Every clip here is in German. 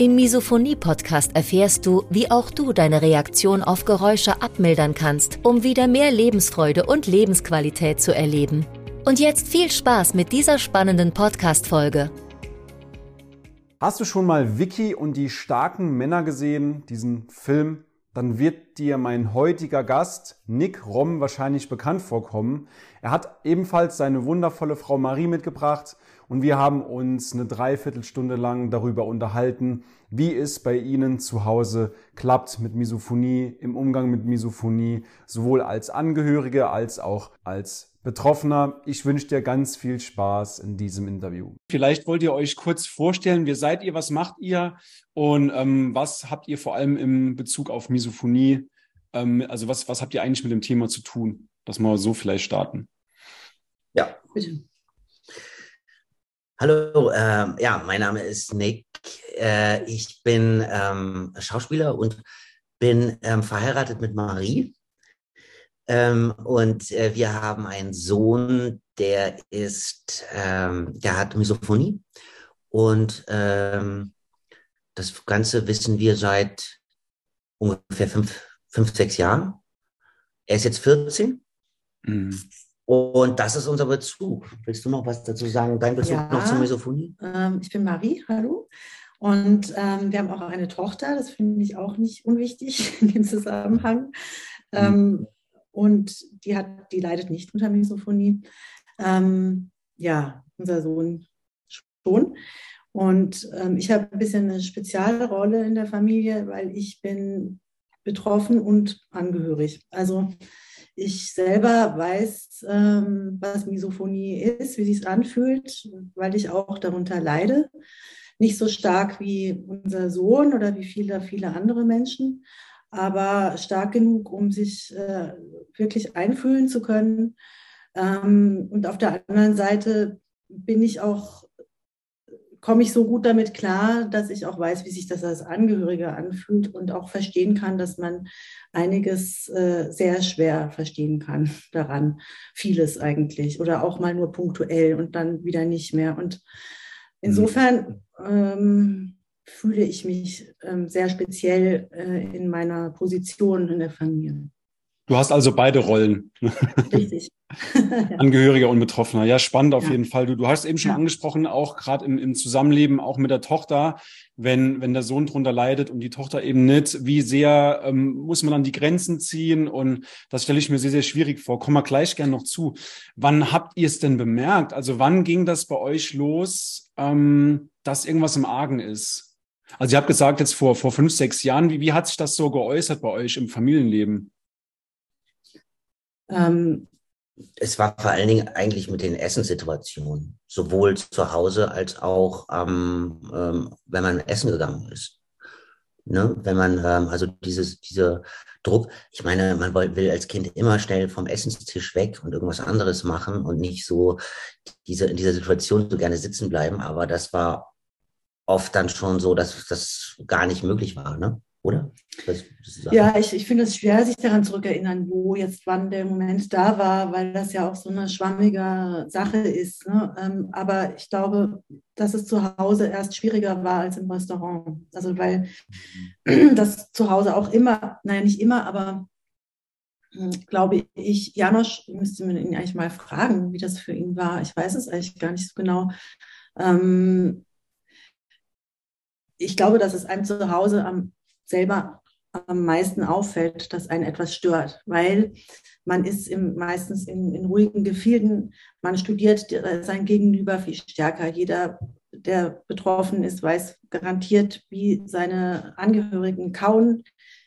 Im Misophonie-Podcast erfährst du, wie auch du deine Reaktion auf Geräusche abmildern kannst, um wieder mehr Lebensfreude und Lebensqualität zu erleben. Und jetzt viel Spaß mit dieser spannenden Podcast-Folge. Hast du schon mal Vicky und die starken Männer gesehen, diesen Film? Dann wird dir mein heutiger Gast, Nick Romm, wahrscheinlich bekannt vorkommen. Er hat ebenfalls seine wundervolle Frau Marie mitgebracht und wir haben uns eine Dreiviertelstunde lang darüber unterhalten, wie es bei Ihnen zu Hause klappt mit Misophonie, im Umgang mit Misophonie, sowohl als Angehörige als auch als Betroffener. Ich wünsche dir ganz viel Spaß in diesem Interview. Vielleicht wollt ihr euch kurz vorstellen, wer seid ihr, was macht ihr und ähm, was habt ihr vor allem im Bezug auf Misophonie, ähm, also was, was habt ihr eigentlich mit dem Thema zu tun? Dass wir so vielleicht starten. Ja, bitte. Hallo, ähm, ja, mein Name ist Nick. Äh, ich bin ähm, Schauspieler und bin ähm, verheiratet mit Marie. Ähm, und äh, wir haben einen Sohn, der ist, ähm, der hat Misophonie. Und ähm, das Ganze wissen wir seit ungefähr fünf, fünf sechs Jahren. Er ist jetzt 14. Mhm. Und das ist unser Bezug. Willst du noch was dazu sagen? Dein Bezug ja, noch zur Misophonie? Ähm, ich bin Marie, hallo. Und ähm, wir haben auch eine Tochter, das finde ich auch nicht unwichtig in dem Zusammenhang. Ähm, und die, hat, die leidet nicht unter Misophonie. Ähm, ja, unser Sohn schon. Und ähm, ich habe ein bisschen eine spezielle Rolle in der Familie, weil ich bin betroffen und angehörig. Also ich selber weiß, ähm, was Misophonie ist, wie sich anfühlt, weil ich auch darunter leide. Nicht so stark wie unser Sohn oder wie viele, viele andere Menschen, aber stark genug, um sich äh, wirklich einfühlen zu können. Ähm, und auf der anderen Seite bin ich auch komme ich so gut damit klar, dass ich auch weiß, wie sich das als Angehöriger anfühlt und auch verstehen kann, dass man einiges äh, sehr schwer verstehen kann daran. Vieles eigentlich oder auch mal nur punktuell und dann wieder nicht mehr. Und insofern ähm, fühle ich mich ähm, sehr speziell äh, in meiner Position in der Familie. Du hast also beide Rollen. Richtig. Angehöriger und Betroffener. Ja, spannend auf ja. jeden Fall. Du, du hast eben schon ja. angesprochen, auch gerade im, im Zusammenleben, auch mit der Tochter, wenn, wenn der Sohn drunter leidet und die Tochter eben nicht, wie sehr ähm, muss man dann die Grenzen ziehen? Und das stelle ich mir sehr, sehr schwierig vor. Kommen wir gleich gern noch zu. Wann habt ihr es denn bemerkt? Also wann ging das bei euch los, ähm, dass irgendwas im Argen ist? Also ihr habt gesagt, jetzt vor, vor fünf, sechs Jahren, wie, wie hat sich das so geäußert bei euch im Familienleben? Ähm, es war vor allen Dingen eigentlich mit den Essenssituationen, sowohl zu Hause als auch ähm, ähm, wenn man essen gegangen ist. Ne? Wenn man ähm, also dieses, dieser Druck, ich meine, man will als Kind immer schnell vom Essenstisch weg und irgendwas anderes machen und nicht so diese, in dieser Situation so gerne sitzen bleiben, aber das war oft dann schon so, dass das gar nicht möglich war. Ne? Oder? Das ja, ich, ich finde es schwer, sich daran zurückerinnern, wo jetzt wann der Moment da war, weil das ja auch so eine schwammige Sache ist. Ne? Ähm, aber ich glaube, dass es zu Hause erst schwieriger war als im Restaurant. Also weil mhm. das zu Hause auch immer, naja, nicht immer, aber hm, glaube ich, Janosch, müsste man ihn eigentlich mal fragen, wie das für ihn war. Ich weiß es eigentlich gar nicht so genau. Ähm, ich glaube, dass es einem zu Hause am selber am meisten auffällt, dass einen etwas stört, weil man ist im, meistens in, in ruhigen Gefilden, man studiert sein Gegenüber viel stärker. Jeder, der betroffen ist, weiß garantiert, wie seine Angehörigen kauen,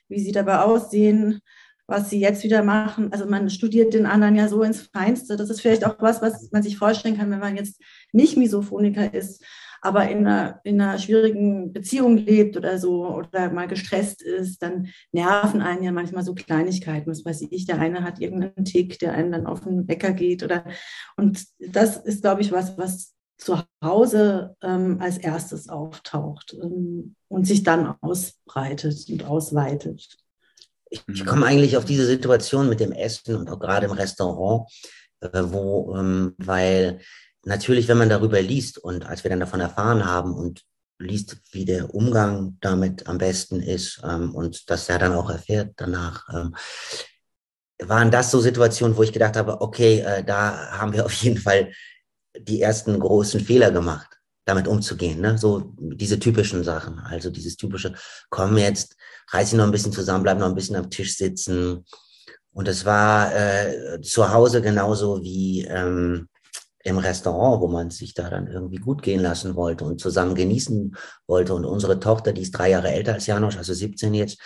wie sie dabei aussehen, was sie jetzt wieder machen. Also man studiert den anderen ja so ins Feinste. Das ist vielleicht auch was, was man sich vorstellen kann, wenn man jetzt nicht Misophoniker ist. Aber in einer, in einer schwierigen Beziehung lebt oder so oder mal gestresst ist, dann nerven einen ja manchmal so Kleinigkeiten. Was weiß ich, der eine hat irgendeinen Tick, der einen dann auf den Wecker geht oder und das ist, glaube ich, was, was zu Hause ähm, als erstes auftaucht ähm, und sich dann ausbreitet und ausweitet. Ich, ich komme eigentlich auf diese Situation mit dem Essen und auch gerade im Restaurant, äh, wo, ähm, weil natürlich, wenn man darüber liest und als wir dann davon erfahren haben und liest, wie der Umgang damit am besten ist ähm, und das er dann auch erfährt danach, ähm, waren das so Situationen, wo ich gedacht habe, okay, äh, da haben wir auf jeden Fall die ersten großen Fehler gemacht, damit umzugehen. Ne? So diese typischen Sachen. Also dieses typische, komm jetzt, reiß dich noch ein bisschen zusammen, bleib noch ein bisschen am Tisch sitzen. Und es war äh, zu Hause genauso wie ähm, im Restaurant, wo man sich da dann irgendwie gut gehen lassen wollte und zusammen genießen wollte. Und unsere Tochter, die ist drei Jahre älter als Janosch, also 17 jetzt,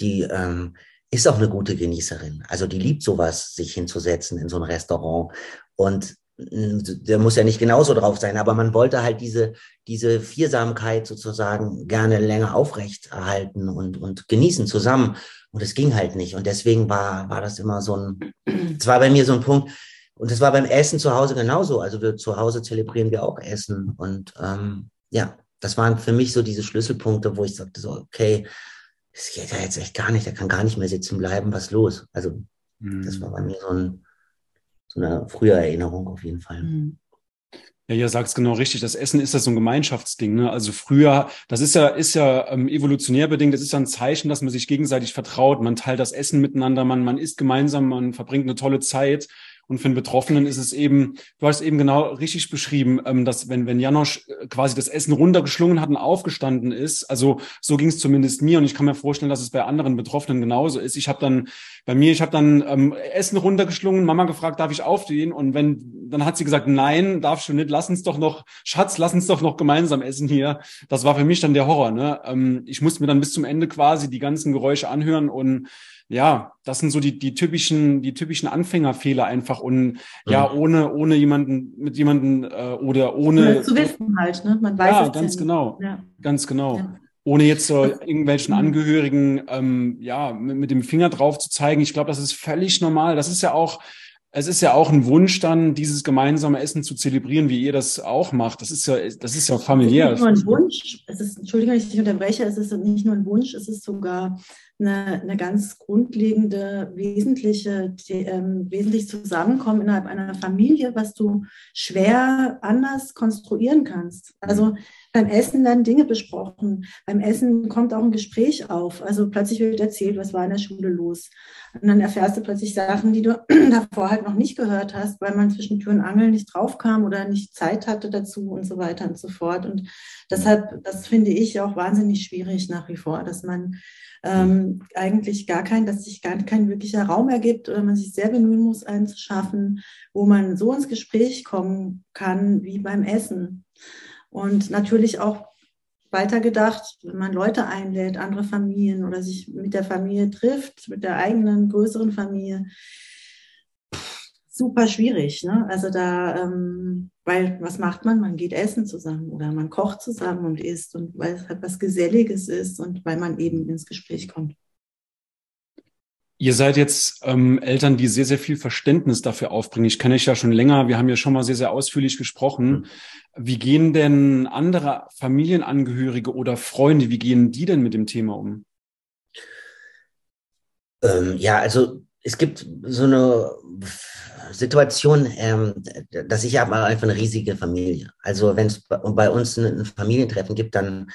die ähm, ist auch eine gute Genießerin. Also die liebt sowas, sich hinzusetzen in so ein Restaurant. Und der muss ja nicht genauso drauf sein, aber man wollte halt diese, diese Viersamkeit sozusagen gerne länger aufrecht erhalten und, und genießen zusammen. Und es ging halt nicht. Und deswegen war, war das immer so ein, es war bei mir so ein Punkt. Und es war beim Essen zu Hause genauso. Also wir zu Hause zelebrieren wir auch Essen. Und ähm, ja, das waren für mich so diese Schlüsselpunkte, wo ich sagte so, okay, es geht ja jetzt echt gar nicht, der kann gar nicht mehr sitzen bleiben, was los? Also mhm. das war bei mir so ein, so eine frühe Erinnerung auf jeden Fall. Mhm. Ja, ihr sagt es genau richtig. Das Essen ist ja so ein Gemeinschaftsding. Ne? Also früher, das ist ja, ist ja ähm, evolutionär bedingt, das ist ja ein Zeichen, dass man sich gegenseitig vertraut. Man teilt das Essen miteinander, man, man isst gemeinsam, man verbringt eine tolle Zeit. Und für den Betroffenen ist es eben, du hast eben genau richtig beschrieben, ähm, dass wenn, wenn Janosch äh, quasi das Essen runtergeschlungen hat und aufgestanden ist, also so ging es zumindest mir und ich kann mir vorstellen, dass es bei anderen Betroffenen genauso ist. Ich habe dann, bei mir, ich habe dann ähm, Essen runtergeschlungen, Mama gefragt, darf ich aufstehen? Und wenn, dann hat sie gesagt, nein, darfst du nicht, lass uns doch noch, Schatz, lass uns doch noch gemeinsam essen hier. Das war für mich dann der Horror. Ne? Ähm, ich musste mir dann bis zum Ende quasi die ganzen Geräusche anhören und ja, das sind so die, die typischen, die typischen Anfängerfehler einfach und ja, mhm. ohne, ohne jemanden, mit jemanden äh, oder ohne. Zu wissen halt, ne? Man weiß ja, ganz ja genau. Ja. Ganz genau. Ja. Ohne jetzt so irgendwelchen mhm. Angehörigen ähm, ja, mit, mit dem Finger drauf zu zeigen. Ich glaube, das ist völlig normal. Das ist ja auch, es ist ja auch ein Wunsch dann, dieses gemeinsame Essen zu zelebrieren, wie ihr das auch macht. Das ist ja, das ist ja familiär. Es ist nicht nur ein Wunsch. Es ist, Entschuldigung, wenn ich dich unterbreche. Es ist nicht nur ein Wunsch. Es ist sogar eine, eine ganz grundlegende, wesentliche, die, ähm, wesentlich Zusammenkommen innerhalb einer Familie, was du schwer anders konstruieren kannst. Also beim Essen werden Dinge besprochen. Beim Essen kommt auch ein Gespräch auf. Also plötzlich wird erzählt, was war in der Schule los. Und dann erfährst du plötzlich Sachen, die du davor halt noch nicht gehört hast, weil man zwischen Tür und Angel nicht draufkam oder nicht Zeit hatte dazu und so weiter und so fort. Und deshalb, das finde ich auch wahnsinnig schwierig nach wie vor, dass man ähm, eigentlich gar kein, dass sich gar kein wirklicher Raum ergibt oder man sich sehr bemühen muss, einen zu schaffen, wo man so ins Gespräch kommen kann wie beim Essen. Und natürlich auch weitergedacht, wenn man Leute einlädt, andere Familien oder sich mit der Familie trifft, mit der eigenen größeren Familie, super schwierig. Ne? Also da, ähm, weil was macht man? Man geht essen zusammen oder man kocht zusammen und isst und weil es halt was Geselliges ist und weil man eben ins Gespräch kommt. Ihr seid jetzt ähm, Eltern, die sehr, sehr viel Verständnis dafür aufbringen. Ich kenne euch ja schon länger. Wir haben ja schon mal sehr, sehr ausführlich gesprochen. Mhm. Wie gehen denn andere Familienangehörige oder Freunde, wie gehen die denn mit dem Thema um? Ähm, ja, also es gibt so eine Situation, ähm, dass ich habe einfach eine riesige Familie. Also wenn es bei uns ein Familientreffen gibt, dann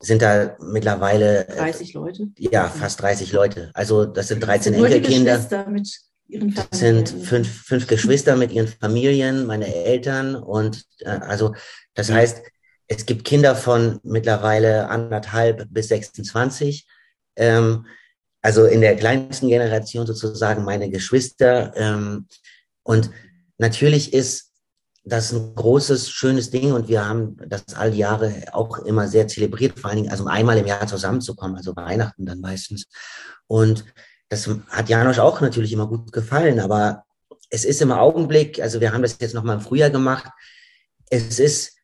sind da mittlerweile 30 Leute. Ja, fast 30 Leute. Also das sind 13 das Enkelkinder. Mit ihren das sind fünf, fünf Geschwister mit ihren Familien, meine Eltern und äh, also das heißt, es gibt Kinder von mittlerweile anderthalb bis 26. Ähm, also in der kleinsten Generation sozusagen meine Geschwister. Ähm, und natürlich ist das ein großes, schönes Ding und wir haben das all die Jahre auch immer sehr zelebriert, vor allen Dingen, also einmal im Jahr zusammenzukommen, also Weihnachten dann meistens. Und das hat Janosch auch natürlich immer gut gefallen, aber es ist im Augenblick, also wir haben das jetzt nochmal im Frühjahr gemacht, es ist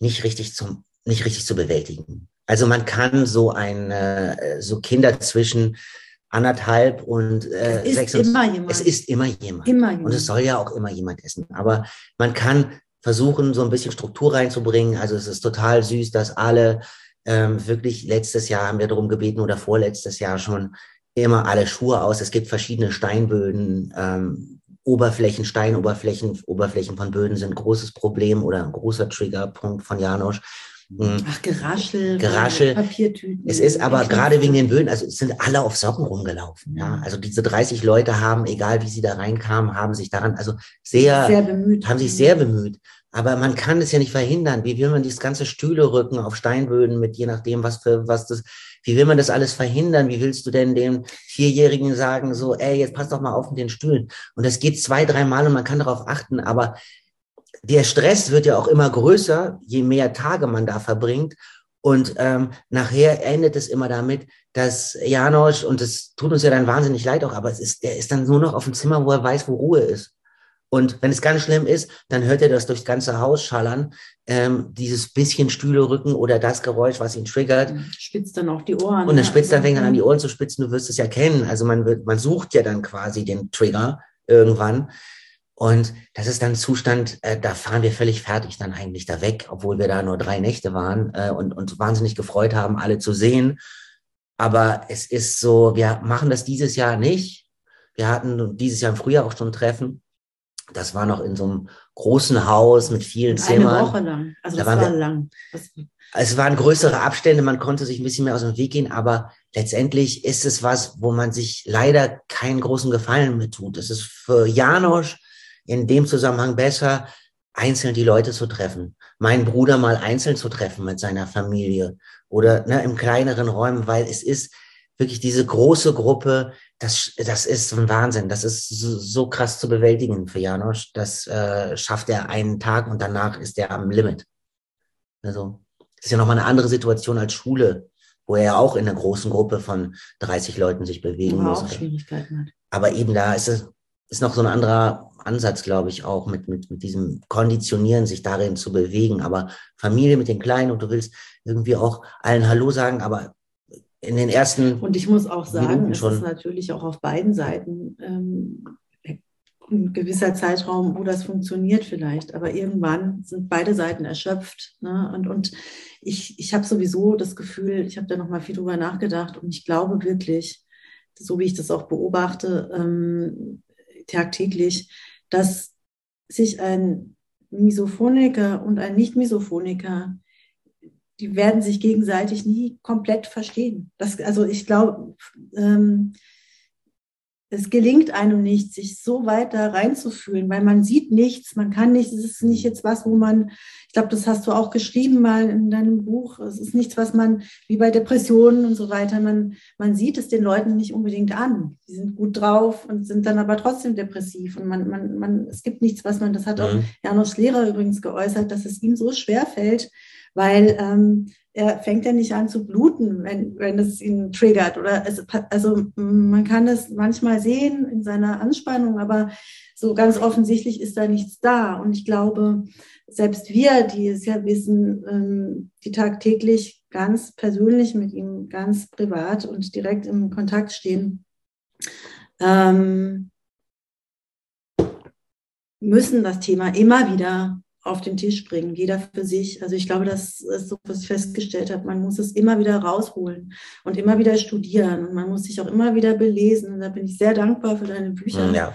nicht richtig zum, nicht richtig zu bewältigen. Also man kann so ein, äh, so Kinder zwischen anderthalb und äh, es sechs ist und, immer jemand. es ist immer jemand. Immer jemand. Und es soll ja auch immer jemand essen. Aber man kann versuchen, so ein bisschen Struktur reinzubringen. Also es ist total süß, dass alle ähm, wirklich letztes Jahr haben wir darum gebeten oder vorletztes Jahr schon immer alle Schuhe aus. Es gibt verschiedene Steinböden, ähm, Oberflächen, Steinoberflächen, Oberflächen von Böden sind ein großes Problem oder ein großer Triggerpunkt von Janosch. Mhm. Ach, Geraschel, Geraschel. Papiertüten. Es ist aber gerade wegen den Böden, also es sind alle auf Socken rumgelaufen. Ja, also diese 30 Leute haben, egal wie sie da reinkamen, haben sich daran, also sehr, sehr bemüht. haben sich sehr bemüht. Aber man kann es ja nicht verhindern. Wie will man dieses ganze Stühle rücken auf Steinböden mit je nachdem, was für was das, wie will man das alles verhindern? Wie willst du denn dem Vierjährigen sagen, so, ey, jetzt pass doch mal auf mit den Stühlen? Und das geht zwei, dreimal und man kann darauf achten, aber der Stress wird ja auch immer größer, je mehr Tage man da verbringt. Und ähm, nachher endet es immer damit, dass Janosch, und das tut uns ja dann wahnsinnig leid auch, aber es ist, der ist dann nur noch auf dem Zimmer, wo er weiß, wo Ruhe ist. Und wenn es ganz schlimm ist, dann hört er das durchs ganze Haus schallern, ähm, dieses bisschen Stühle rücken oder das Geräusch, was ihn triggert. Spitzt dann auch die Ohren. Und dann spitzt dann fängt er an, die Ohren zu spitzen. Du wirst es ja kennen. Also man wird, man sucht ja dann quasi den Trigger irgendwann. Und das ist dann ein Zustand, äh, da fahren wir völlig fertig dann eigentlich da weg, obwohl wir da nur drei Nächte waren äh, und uns wahnsinnig gefreut haben, alle zu sehen. Aber es ist so, wir machen das dieses Jahr nicht. Wir hatten dieses Jahr im Frühjahr auch schon ein Treffen. Das war noch in so einem großen Haus mit vielen Eine Zimmern. Woche lang. Also Da das war wir- lang. Das, Es waren größere Abstände, man konnte sich ein bisschen mehr aus dem Weg gehen, aber letztendlich ist es was, wo man sich leider keinen großen Gefallen mit tut. Es ist für Janosch in dem Zusammenhang besser, einzeln die Leute zu treffen. Meinen Bruder mal einzeln zu treffen mit seiner Familie oder ne, im kleineren Räumen, weil es ist wirklich diese große Gruppe, das, das ist ein Wahnsinn. Das ist so, so krass zu bewältigen für Janosch. Das äh, schafft er einen Tag und danach ist er am Limit. Also, das ist ja nochmal eine andere Situation als Schule, wo er ja auch in einer großen Gruppe von 30 Leuten sich bewegen muss. Aber eben da ist es ist noch so ein anderer Ansatz, glaube ich, auch mit, mit, mit diesem Konditionieren, sich darin zu bewegen. Aber Familie mit den Kleinen und du willst irgendwie auch allen Hallo sagen, aber in den ersten, Und ich muss auch sagen, es ist natürlich auch auf beiden Seiten ähm, ein gewisser Zeitraum, wo das funktioniert vielleicht. Aber irgendwann sind beide Seiten erschöpft. Ne? Und, und ich, ich habe sowieso das Gefühl, ich habe da noch mal viel drüber nachgedacht und ich glaube wirklich, so wie ich das auch beobachte, ähm, tagtäglich, dass sich ein Misophoniker und ein Nicht-Misophoniker die werden sich gegenseitig nie komplett verstehen. Das, also ich glaube, ähm, es gelingt einem nicht, sich so weit da reinzufühlen, weil man sieht nichts, man kann nichts, es ist nicht jetzt was, wo man, ich glaube, das hast du auch geschrieben mal in deinem Buch, es ist nichts, was man, wie bei Depressionen und so weiter, man, man sieht es den Leuten nicht unbedingt an. Die sind gut drauf und sind dann aber trotzdem depressiv und man, man, man, es gibt nichts, was man, das hat auch Mhm. Janusz Lehrer übrigens geäußert, dass es ihm so schwer fällt, weil ähm, er fängt ja nicht an zu bluten, wenn, wenn es ihn triggert. Oder es, also man kann das manchmal sehen in seiner Anspannung, aber so ganz offensichtlich ist da nichts da. Und ich glaube, selbst wir, die es ja wissen, ähm, die tagtäglich ganz persönlich mit ihm, ganz privat und direkt im Kontakt stehen, ähm, müssen das Thema immer wieder auf den Tisch bringen, jeder für sich. Also ich glaube, das ist so, was ich festgestellt habe. Man muss es immer wieder rausholen und immer wieder studieren und man muss sich auch immer wieder belesen. Und da bin ich sehr dankbar für deine Bücher, Ja.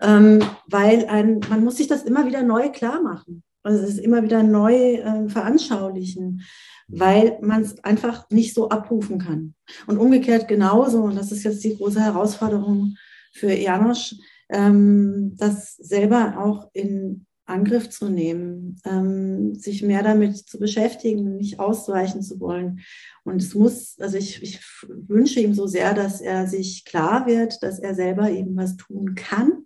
ähm, weil ein, man muss sich das immer wieder neu klar machen. Also es ist immer wieder neu ähm, veranschaulichen, weil man es einfach nicht so abrufen kann. Und umgekehrt genauso, und das ist jetzt die große Herausforderung für Janosch, ähm, das selber auch in Angriff zu nehmen, ähm, sich mehr damit zu beschäftigen, nicht ausweichen zu wollen. Und es muss, also ich, ich wünsche ihm so sehr, dass er sich klar wird, dass er selber eben was tun kann,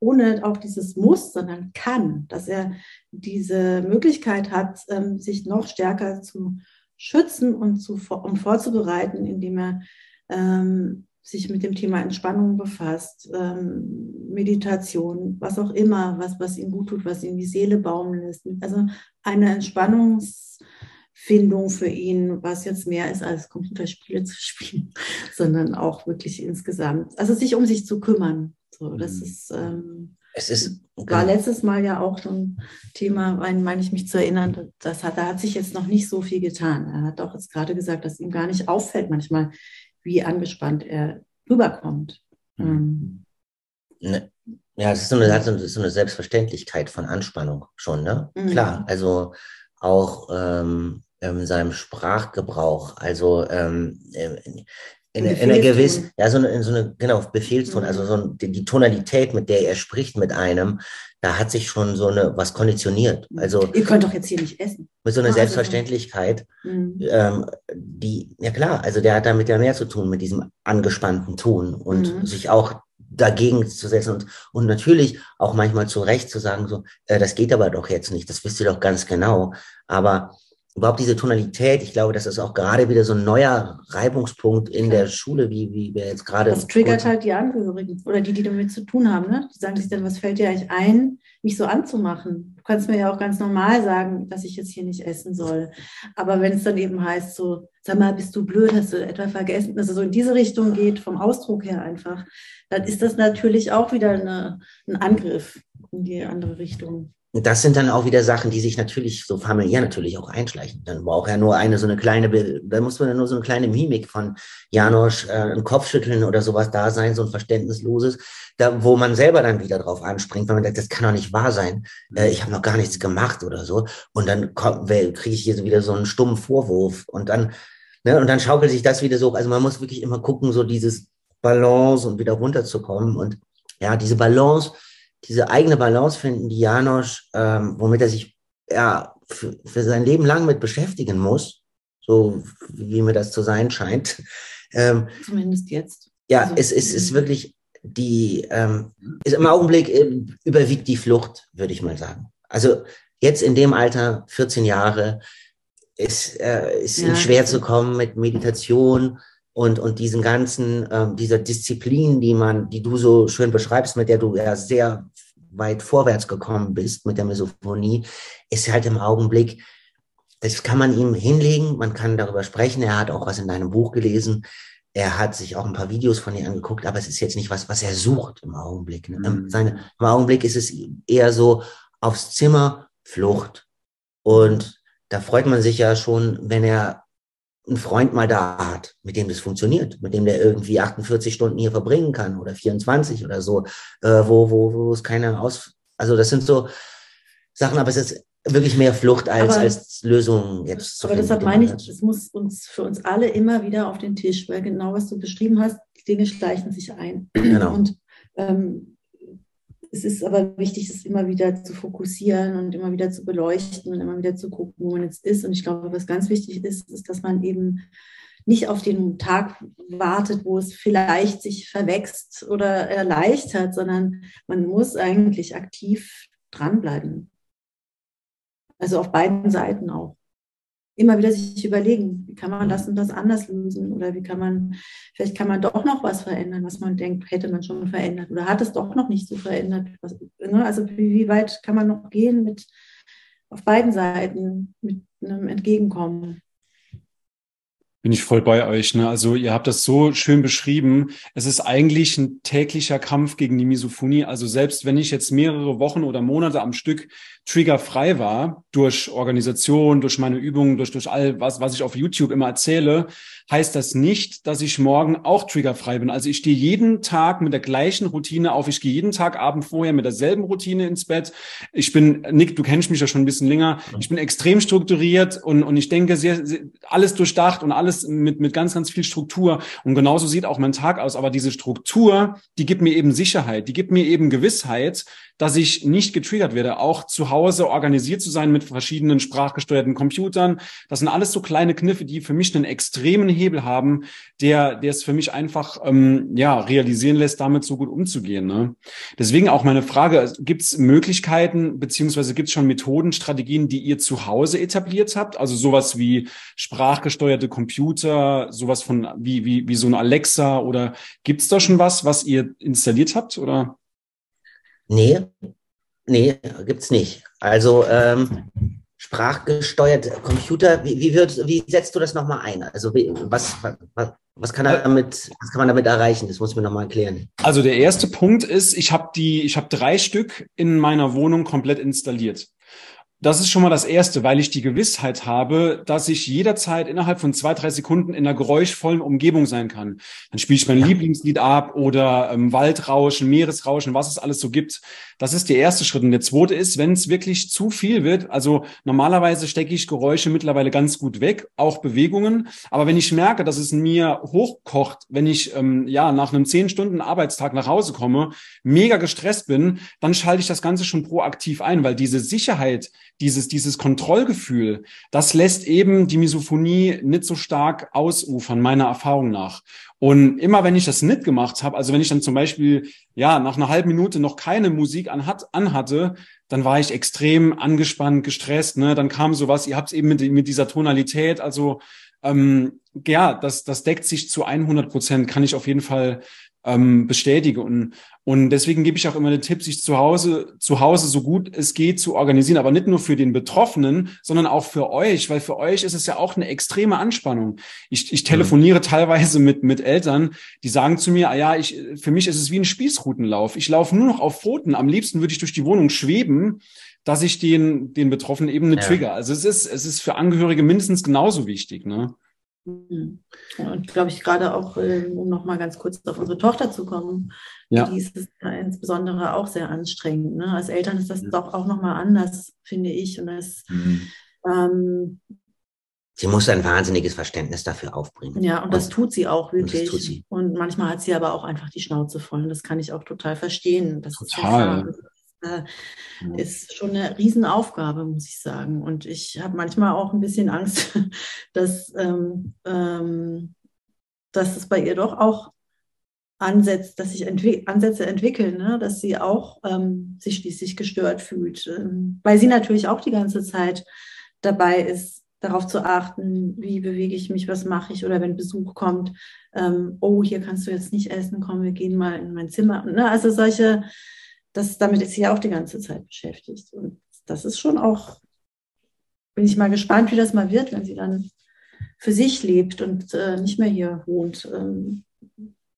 ohne auch dieses Muss, sondern kann, dass er diese Möglichkeit hat, ähm, sich noch stärker zu schützen und, zu, und vorzubereiten, indem er ähm, sich mit dem Thema Entspannung befasst, ähm, Meditation, was auch immer, was, was ihm gut tut, was ihm die Seele baumeln lässt. Also eine Entspannungsfindung für ihn, was jetzt mehr ist, als Computerspiele zu spielen, sondern auch wirklich insgesamt. Also sich um sich zu kümmern. So, das mhm. ist ähm, es ist, war letztes Mal ja auch schon Thema, meine ich mich zu erinnern, das hat, da hat sich jetzt noch nicht so viel getan. Er hat auch jetzt gerade gesagt, dass ihm gar nicht auffällt manchmal, wie angespannt er rüberkommt. Mhm. Ne, ja, es ist so eine, ist so eine Selbstverständlichkeit von Anspannung schon, ne? Mhm. Klar, also auch ähm, in seinem Sprachgebrauch, also ähm, in, in einer gewissen, ja, so eine, so eine genau, Befehlston, also mhm. also so die, die, Tonalität, mit der er spricht mit einem, da hat sich schon so eine, was konditioniert. Mhm. Also. Ihr könnt doch jetzt hier nicht essen. Mit so einer also Selbstverständlichkeit, mhm. ähm, die, ja klar, also der hat damit ja mehr zu tun, mit diesem angespannten Ton und mhm. sich auch dagegen zu setzen und, und natürlich auch manchmal zu Recht zu sagen, so, äh, das geht aber doch jetzt nicht, das wisst ihr doch ganz genau. Aber überhaupt diese Tonalität, ich glaube, das ist auch gerade wieder so ein neuer Reibungspunkt in der Schule, wie, wie wir jetzt gerade. Das triggert halt die Angehörigen oder die, die damit zu tun haben. Ne? Die sagen sich dann, was fällt dir eigentlich ein, mich so anzumachen? Du kannst mir ja auch ganz normal sagen, dass ich jetzt hier nicht essen soll. Aber wenn es dann eben heißt, so, sag mal, bist du blöd, hast du etwa vergessen, dass es so in diese Richtung geht, vom Ausdruck her einfach, dann ist das natürlich auch wieder eine, ein Angriff in die andere Richtung das sind dann auch wieder Sachen, die sich natürlich so familiär natürlich auch einschleichen. Dann braucht er nur eine so eine kleine, da muss man ja nur so eine kleine Mimik von Janosch, äh, ein Kopfschütteln oder sowas da sein, so ein verständnisloses, da, wo man selber dann wieder drauf anspringt, weil man denkt, das kann doch nicht wahr sein. Äh, ich habe noch gar nichts gemacht oder so. Und dann kriege ich hier so wieder so einen stummen Vorwurf und dann, ne, und dann schaukelt sich das wieder so. Also man muss wirklich immer gucken, so dieses Balance und wieder runterzukommen. Und ja, diese Balance, diese eigene Balance finden, die Janosch, ähm, womit er sich ja für, für, sein Leben lang mit beschäftigen muss, so wie mir das zu sein scheint. Ähm, Zumindest jetzt. Ja, also, es, es ist wirklich die, ähm, ist im Augenblick äh, überwiegt die Flucht, würde ich mal sagen. Also jetzt in dem Alter, 14 Jahre, ist, äh, ist ja, ihm schwer zu kommen mit Meditation, und, und diesen ganzen, ähm, dieser Disziplin, die man, die du so schön beschreibst, mit der du ja sehr weit vorwärts gekommen bist mit der Misophonie, ist halt im Augenblick, das kann man ihm hinlegen, man kann darüber sprechen. Er hat auch was in deinem Buch gelesen. Er hat sich auch ein paar Videos von dir angeguckt, aber es ist jetzt nicht was, was er sucht im Augenblick. Ne? Mhm. Seine, Im Augenblick ist es eher so aufs Zimmer, Flucht. Und da freut man sich ja schon, wenn er einen Freund mal da hat, mit dem das funktioniert, mit dem der irgendwie 48 Stunden hier verbringen kann oder 24 oder so, äh, wo, wo, wo es keine Aus... Also das sind so Sachen, aber es ist wirklich mehr Flucht als, aber, als Lösung jetzt. aber deshalb meine ich, es muss uns für uns alle immer wieder auf den Tisch, weil genau was du beschrieben hast, die Dinge schleichen sich ein. Genau. Und ähm, es ist aber wichtig, das immer wieder zu fokussieren und immer wieder zu beleuchten und immer wieder zu gucken, wo man jetzt ist. Und ich glaube, was ganz wichtig ist, ist, dass man eben nicht auf den Tag wartet, wo es vielleicht sich verwächst oder erleichtert, sondern man muss eigentlich aktiv dranbleiben. Also auf beiden Seiten auch immer wieder sich überlegen, wie kann man das und das anders lösen oder wie kann man, vielleicht kann man doch noch was verändern, was man denkt, hätte man schon verändert oder hat es doch noch nicht so verändert. Was, ne? Also wie, wie, weit kann man noch gehen mit auf beiden Seiten mit einem Entgegenkommen? Bin ich voll bei euch. Ne? Also ihr habt das so schön beschrieben. Es ist eigentlich ein täglicher Kampf gegen die Misophonie. Also selbst wenn ich jetzt mehrere Wochen oder Monate am Stück triggerfrei war, durch Organisation, durch meine Übungen, durch, durch all was, was ich auf YouTube immer erzähle, heißt das nicht, dass ich morgen auch triggerfrei bin. Also ich stehe jeden Tag mit der gleichen Routine auf. Ich gehe jeden Tag Abend vorher mit derselben Routine ins Bett. Ich bin, Nick, du kennst mich ja schon ein bisschen länger. Ich bin extrem strukturiert und, und ich denke sehr, sehr alles durchdacht und alles mit, mit ganz, ganz viel Struktur. Und genauso sieht auch mein Tag aus. Aber diese Struktur, die gibt mir eben Sicherheit, die gibt mir eben Gewissheit, dass ich nicht getriggert werde, auch zu Hause organisiert zu sein mit verschiedenen sprachgesteuerten Computern. Das sind alles so kleine Kniffe, die für mich einen extremen Hebel haben, der, der es für mich einfach ähm, ja realisieren lässt, damit so gut umzugehen. Ne? Deswegen auch meine Frage: Gibt es Möglichkeiten beziehungsweise gibt es schon Methoden, Strategien, die ihr zu Hause etabliert habt? Also sowas wie sprachgesteuerte Computer Computer, sowas von wie, wie, wie so ein Alexa oder gibt es da schon was, was ihr installiert habt? Oder? Nee, nee, gibt's nicht. Also ähm, sprachgesteuerte Computer, wie, wie, wird, wie setzt du das nochmal ein? Also wie, was, was, was kann, er damit, was kann man damit erreichen? Das muss ich mir nochmal erklären. Also der erste Punkt ist, ich habe die, ich habe drei Stück in meiner Wohnung komplett installiert. Das ist schon mal das Erste, weil ich die Gewissheit habe, dass ich jederzeit innerhalb von zwei, drei Sekunden in einer geräuschvollen Umgebung sein kann. Dann spiele ich mein. Lieblingslied ab oder ähm, Waldrauschen, Meeresrauschen, was es alles so gibt. Das ist der erste Schritt. Und der zweite ist, wenn es wirklich zu viel wird, also normalerweise stecke ich Geräusche mittlerweile ganz gut weg, auch Bewegungen. Aber wenn ich merke, dass es mir hochkocht, wenn ich ähm, ja nach einem zehn Stunden Arbeitstag nach Hause komme, mega gestresst bin, dann schalte ich das Ganze schon proaktiv ein, weil diese Sicherheit, dieses, dieses Kontrollgefühl, das lässt eben die Misophonie nicht so stark ausufern, meiner Erfahrung nach. Und immer wenn ich das nicht gemacht habe, also wenn ich dann zum Beispiel ja nach einer halben Minute noch keine Musik anhat, anhatte, dann war ich extrem angespannt, gestresst. Ne? Dann kam sowas, ihr habt es eben mit, mit dieser Tonalität, also ähm, ja, das, das deckt sich zu 100 Prozent, kann ich auf jeden Fall ähm, bestätige. Und, und deswegen gebe ich auch immer den Tipp, sich zu Hause, zu Hause so gut es geht zu organisieren, aber nicht nur für den Betroffenen, sondern auch für euch, weil für euch ist es ja auch eine extreme Anspannung. Ich, ich telefoniere mhm. teilweise mit, mit Eltern, die sagen zu mir, ah ja, ich, für mich ist es wie ein Spießrutenlauf. Ich laufe nur noch auf Pfoten. Am liebsten würde ich durch die Wohnung schweben, dass ich den, den Betroffenen eben eine ja. trigger. Also es ist, es ist für Angehörige mindestens genauso wichtig, ne? Mhm. Und glaube ich, gerade auch, ähm, um nochmal ganz kurz auf unsere Tochter zu kommen, ja. die ist es insbesondere auch sehr anstrengend. Ne? Als Eltern ist das ja. doch auch nochmal anders, finde ich. Und das, mhm. ähm, sie muss ein wahnsinniges Verständnis dafür aufbringen. Ja, und das und, tut sie auch wirklich. Und, sie. und, manchmal hat sie aber auch einfach die Schnauze voll. Und das kann ich auch total verstehen. Das total äh, ist schon eine Riesenaufgabe, muss ich sagen. Und ich habe manchmal auch ein bisschen Angst, dass, ähm, ähm, dass es bei ihr doch auch ansetzt, dass sich entwi Ansätze entwickeln, ne? dass sie auch ähm, sich schließlich gestört fühlt, ähm, weil sie natürlich auch die ganze Zeit dabei ist, darauf zu achten, wie bewege ich mich, was mache ich oder wenn Besuch kommt, ähm, oh, hier kannst du jetzt nicht essen, komm, wir gehen mal in mein Zimmer. Ne? Also solche das, damit ist sie ja auch die ganze Zeit beschäftigt. Und das ist schon auch, bin ich mal gespannt, wie das mal wird, wenn sie dann für sich lebt und äh, nicht mehr hier wohnt, ähm,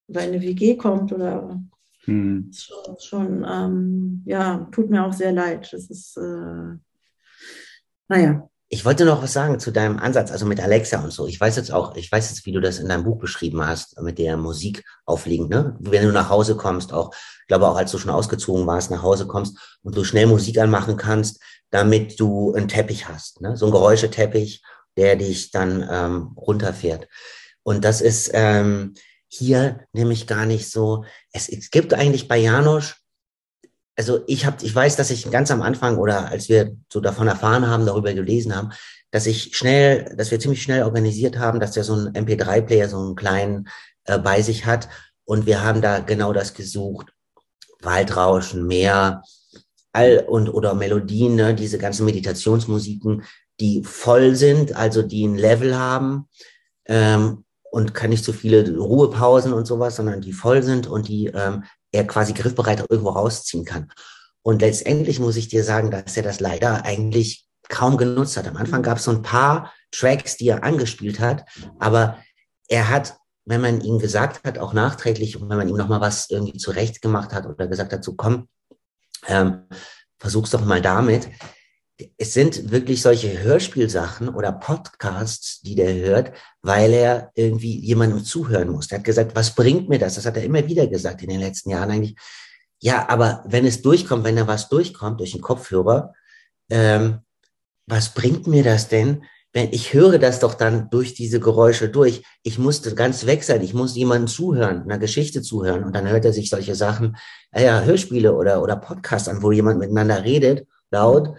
oder in eine WG kommt oder hm. schon, schon ähm, ja, tut mir auch sehr leid. Das ist, äh, naja, ich wollte noch was sagen zu deinem Ansatz, also mit Alexa und so. Ich weiß jetzt auch, ich weiß jetzt, wie du das in deinem Buch beschrieben hast, mit der Musik aufliegen, ne? Wenn du nach Hause kommst, auch, ich glaube auch, als du schon ausgezogen warst, nach Hause kommst und du schnell Musik anmachen kannst, damit du einen Teppich hast, ne? So ein Geräuscheteppich, der dich dann ähm, runterfährt. Und das ist ähm, hier nämlich gar nicht so. Es, es gibt eigentlich bei Janosch also ich habe, ich weiß, dass ich ganz am Anfang oder als wir so davon erfahren haben, darüber gelesen haben, dass ich schnell, dass wir ziemlich schnell organisiert haben, dass der so einen MP3-Player, so einen kleinen äh, bei sich hat. Und wir haben da genau das gesucht. Waldrauschen, Meer, all und oder Melodien, ne, diese ganzen Meditationsmusiken, die voll sind, also die ein Level haben ähm, und kann nicht so viele Ruhepausen und sowas, sondern die voll sind und die ähm, er quasi griffbereit irgendwo rausziehen kann. Und letztendlich muss ich dir sagen, dass er das leider eigentlich kaum genutzt hat. Am Anfang gab es so ein paar Tracks, die er angespielt hat, aber er hat, wenn man ihm gesagt hat, auch nachträglich, und wenn man ihm nochmal was irgendwie zurecht gemacht hat oder gesagt hat, so komm, ähm, versuch's doch mal damit, es sind wirklich solche Hörspielsachen oder Podcasts, die der hört, weil er irgendwie jemandem zuhören muss. Der hat gesagt, was bringt mir das? Das hat er immer wieder gesagt in den letzten Jahren eigentlich. Ja, aber wenn es durchkommt, wenn da was durchkommt durch den Kopfhörer, ähm, was bringt mir das denn? Wenn ich höre das doch dann durch diese Geräusche durch. Ich musste ganz weg sein. Ich muss jemandem zuhören, einer Geschichte zuhören. Und dann hört er sich solche Sachen, ja, Hörspiele oder, oder Podcasts an, wo jemand miteinander redet, laut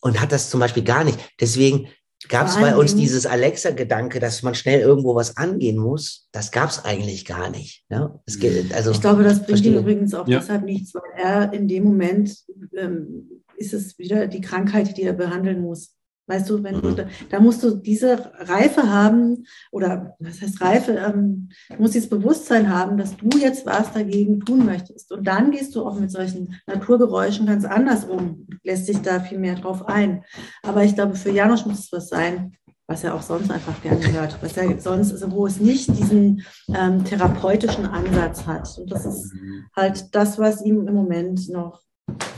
und hat das zum Beispiel gar nicht. Deswegen gab es bei uns dieses Alexa-Gedanke, dass man schnell irgendwo was angehen muss. Das gab es eigentlich gar nicht. Ne? Geht, also, ich glaube, das bringt ihm übrigens auch ja. deshalb nichts, weil er in dem Moment ähm, ist es wieder die Krankheit, die er behandeln muss. Weißt du, wenn du, mhm. da musst du diese Reife haben, oder was heißt Reife, ähm, du musst dieses Bewusstsein haben, dass du jetzt was dagegen tun möchtest. Und dann gehst du auch mit solchen Naturgeräuschen ganz anders um, lässt sich da viel mehr drauf ein. Aber ich glaube, für Janosch muss es was sein, was er auch sonst einfach gerne hört, was er sonst, also wo es nicht diesen ähm, therapeutischen Ansatz hat. Und das ist halt das, was ihm im Moment noch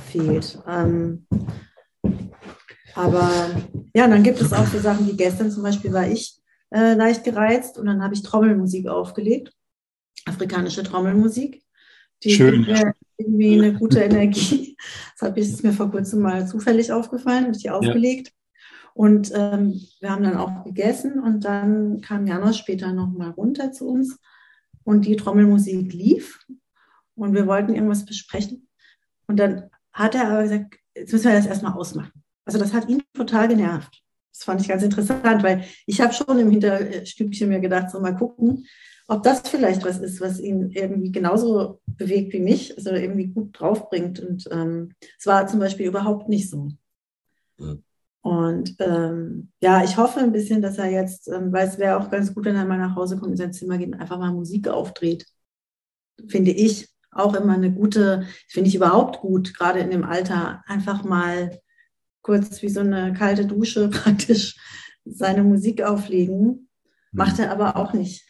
fehlt. Ähm, aber ja, dann gibt es auch so Sachen wie gestern zum Beispiel war ich äh, leicht gereizt und dann habe ich Trommelmusik aufgelegt, afrikanische Trommelmusik. Die Schön. Mir irgendwie eine gute Energie. Das habe ich ist mir vor kurzem mal zufällig aufgefallen, habe ich die aufgelegt. Ja. Und ähm, wir haben dann auch gegessen und dann kam Janos später nochmal runter zu uns und die Trommelmusik lief und wir wollten irgendwas besprechen. Und dann hat er aber gesagt, jetzt müssen wir das erstmal ausmachen. Also das hat ihn total genervt. Das fand ich ganz interessant, weil ich habe schon im Hinterstübchen mir gedacht, so mal gucken, ob das vielleicht was ist, was ihn irgendwie genauso bewegt wie mich, also irgendwie gut draufbringt. Und ähm, es war zum Beispiel überhaupt nicht so. Mhm. Und ähm, ja, ich hoffe ein bisschen, dass er jetzt, ähm, weil es wäre auch ganz gut, wenn er mal nach Hause kommt, in sein Zimmer geht und einfach mal Musik aufdreht. Finde ich auch immer eine gute, finde ich überhaupt gut, gerade in dem Alter, einfach mal kurz wie so eine kalte Dusche praktisch seine Musik auflegen. Macht er aber auch nicht.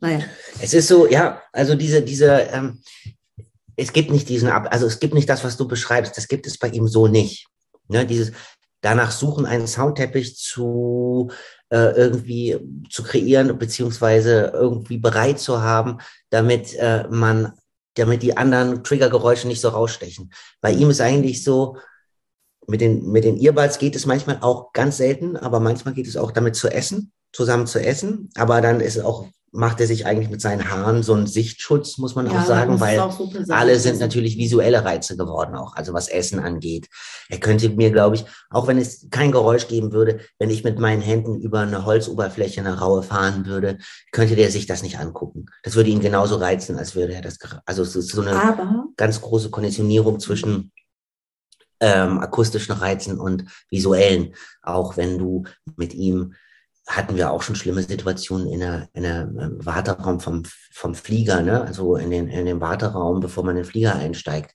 Naja. Es ist so, ja, also diese, diese, ähm, es gibt nicht diesen Ab, also es gibt nicht das, was du beschreibst, das gibt es bei ihm so nicht. Ne, dieses danach suchen, einen Soundteppich zu äh, irgendwie zu kreieren, beziehungsweise irgendwie bereit zu haben, damit äh, man, damit die anderen Triggergeräusche nicht so rausstechen. Bei ihm ist eigentlich so, mit den, mit den Earbuds geht es manchmal auch ganz selten, aber manchmal geht es auch damit zu essen, zusammen zu essen. Aber dann ist es auch, macht er sich eigentlich mit seinen Haaren so einen Sichtschutz, muss man ja, auch sagen, weil auch so alle sind natürlich visuelle Reize geworden auch, also was Essen angeht. Er könnte mir, glaube ich, auch wenn es kein Geräusch geben würde, wenn ich mit meinen Händen über eine Holzoberfläche, eine raue fahren würde, könnte der sich das nicht angucken. Das würde ihn genauso reizen, als würde er das, also es ist so eine aber, ganz große Konditionierung zwischen ähm, akustischen Reizen und visuellen. Auch wenn du mit ihm hatten wir auch schon schlimme Situationen in der, in der ähm, Warteraum vom, vom Flieger, ne? also in den, in den Warteraum, bevor man in den Flieger einsteigt.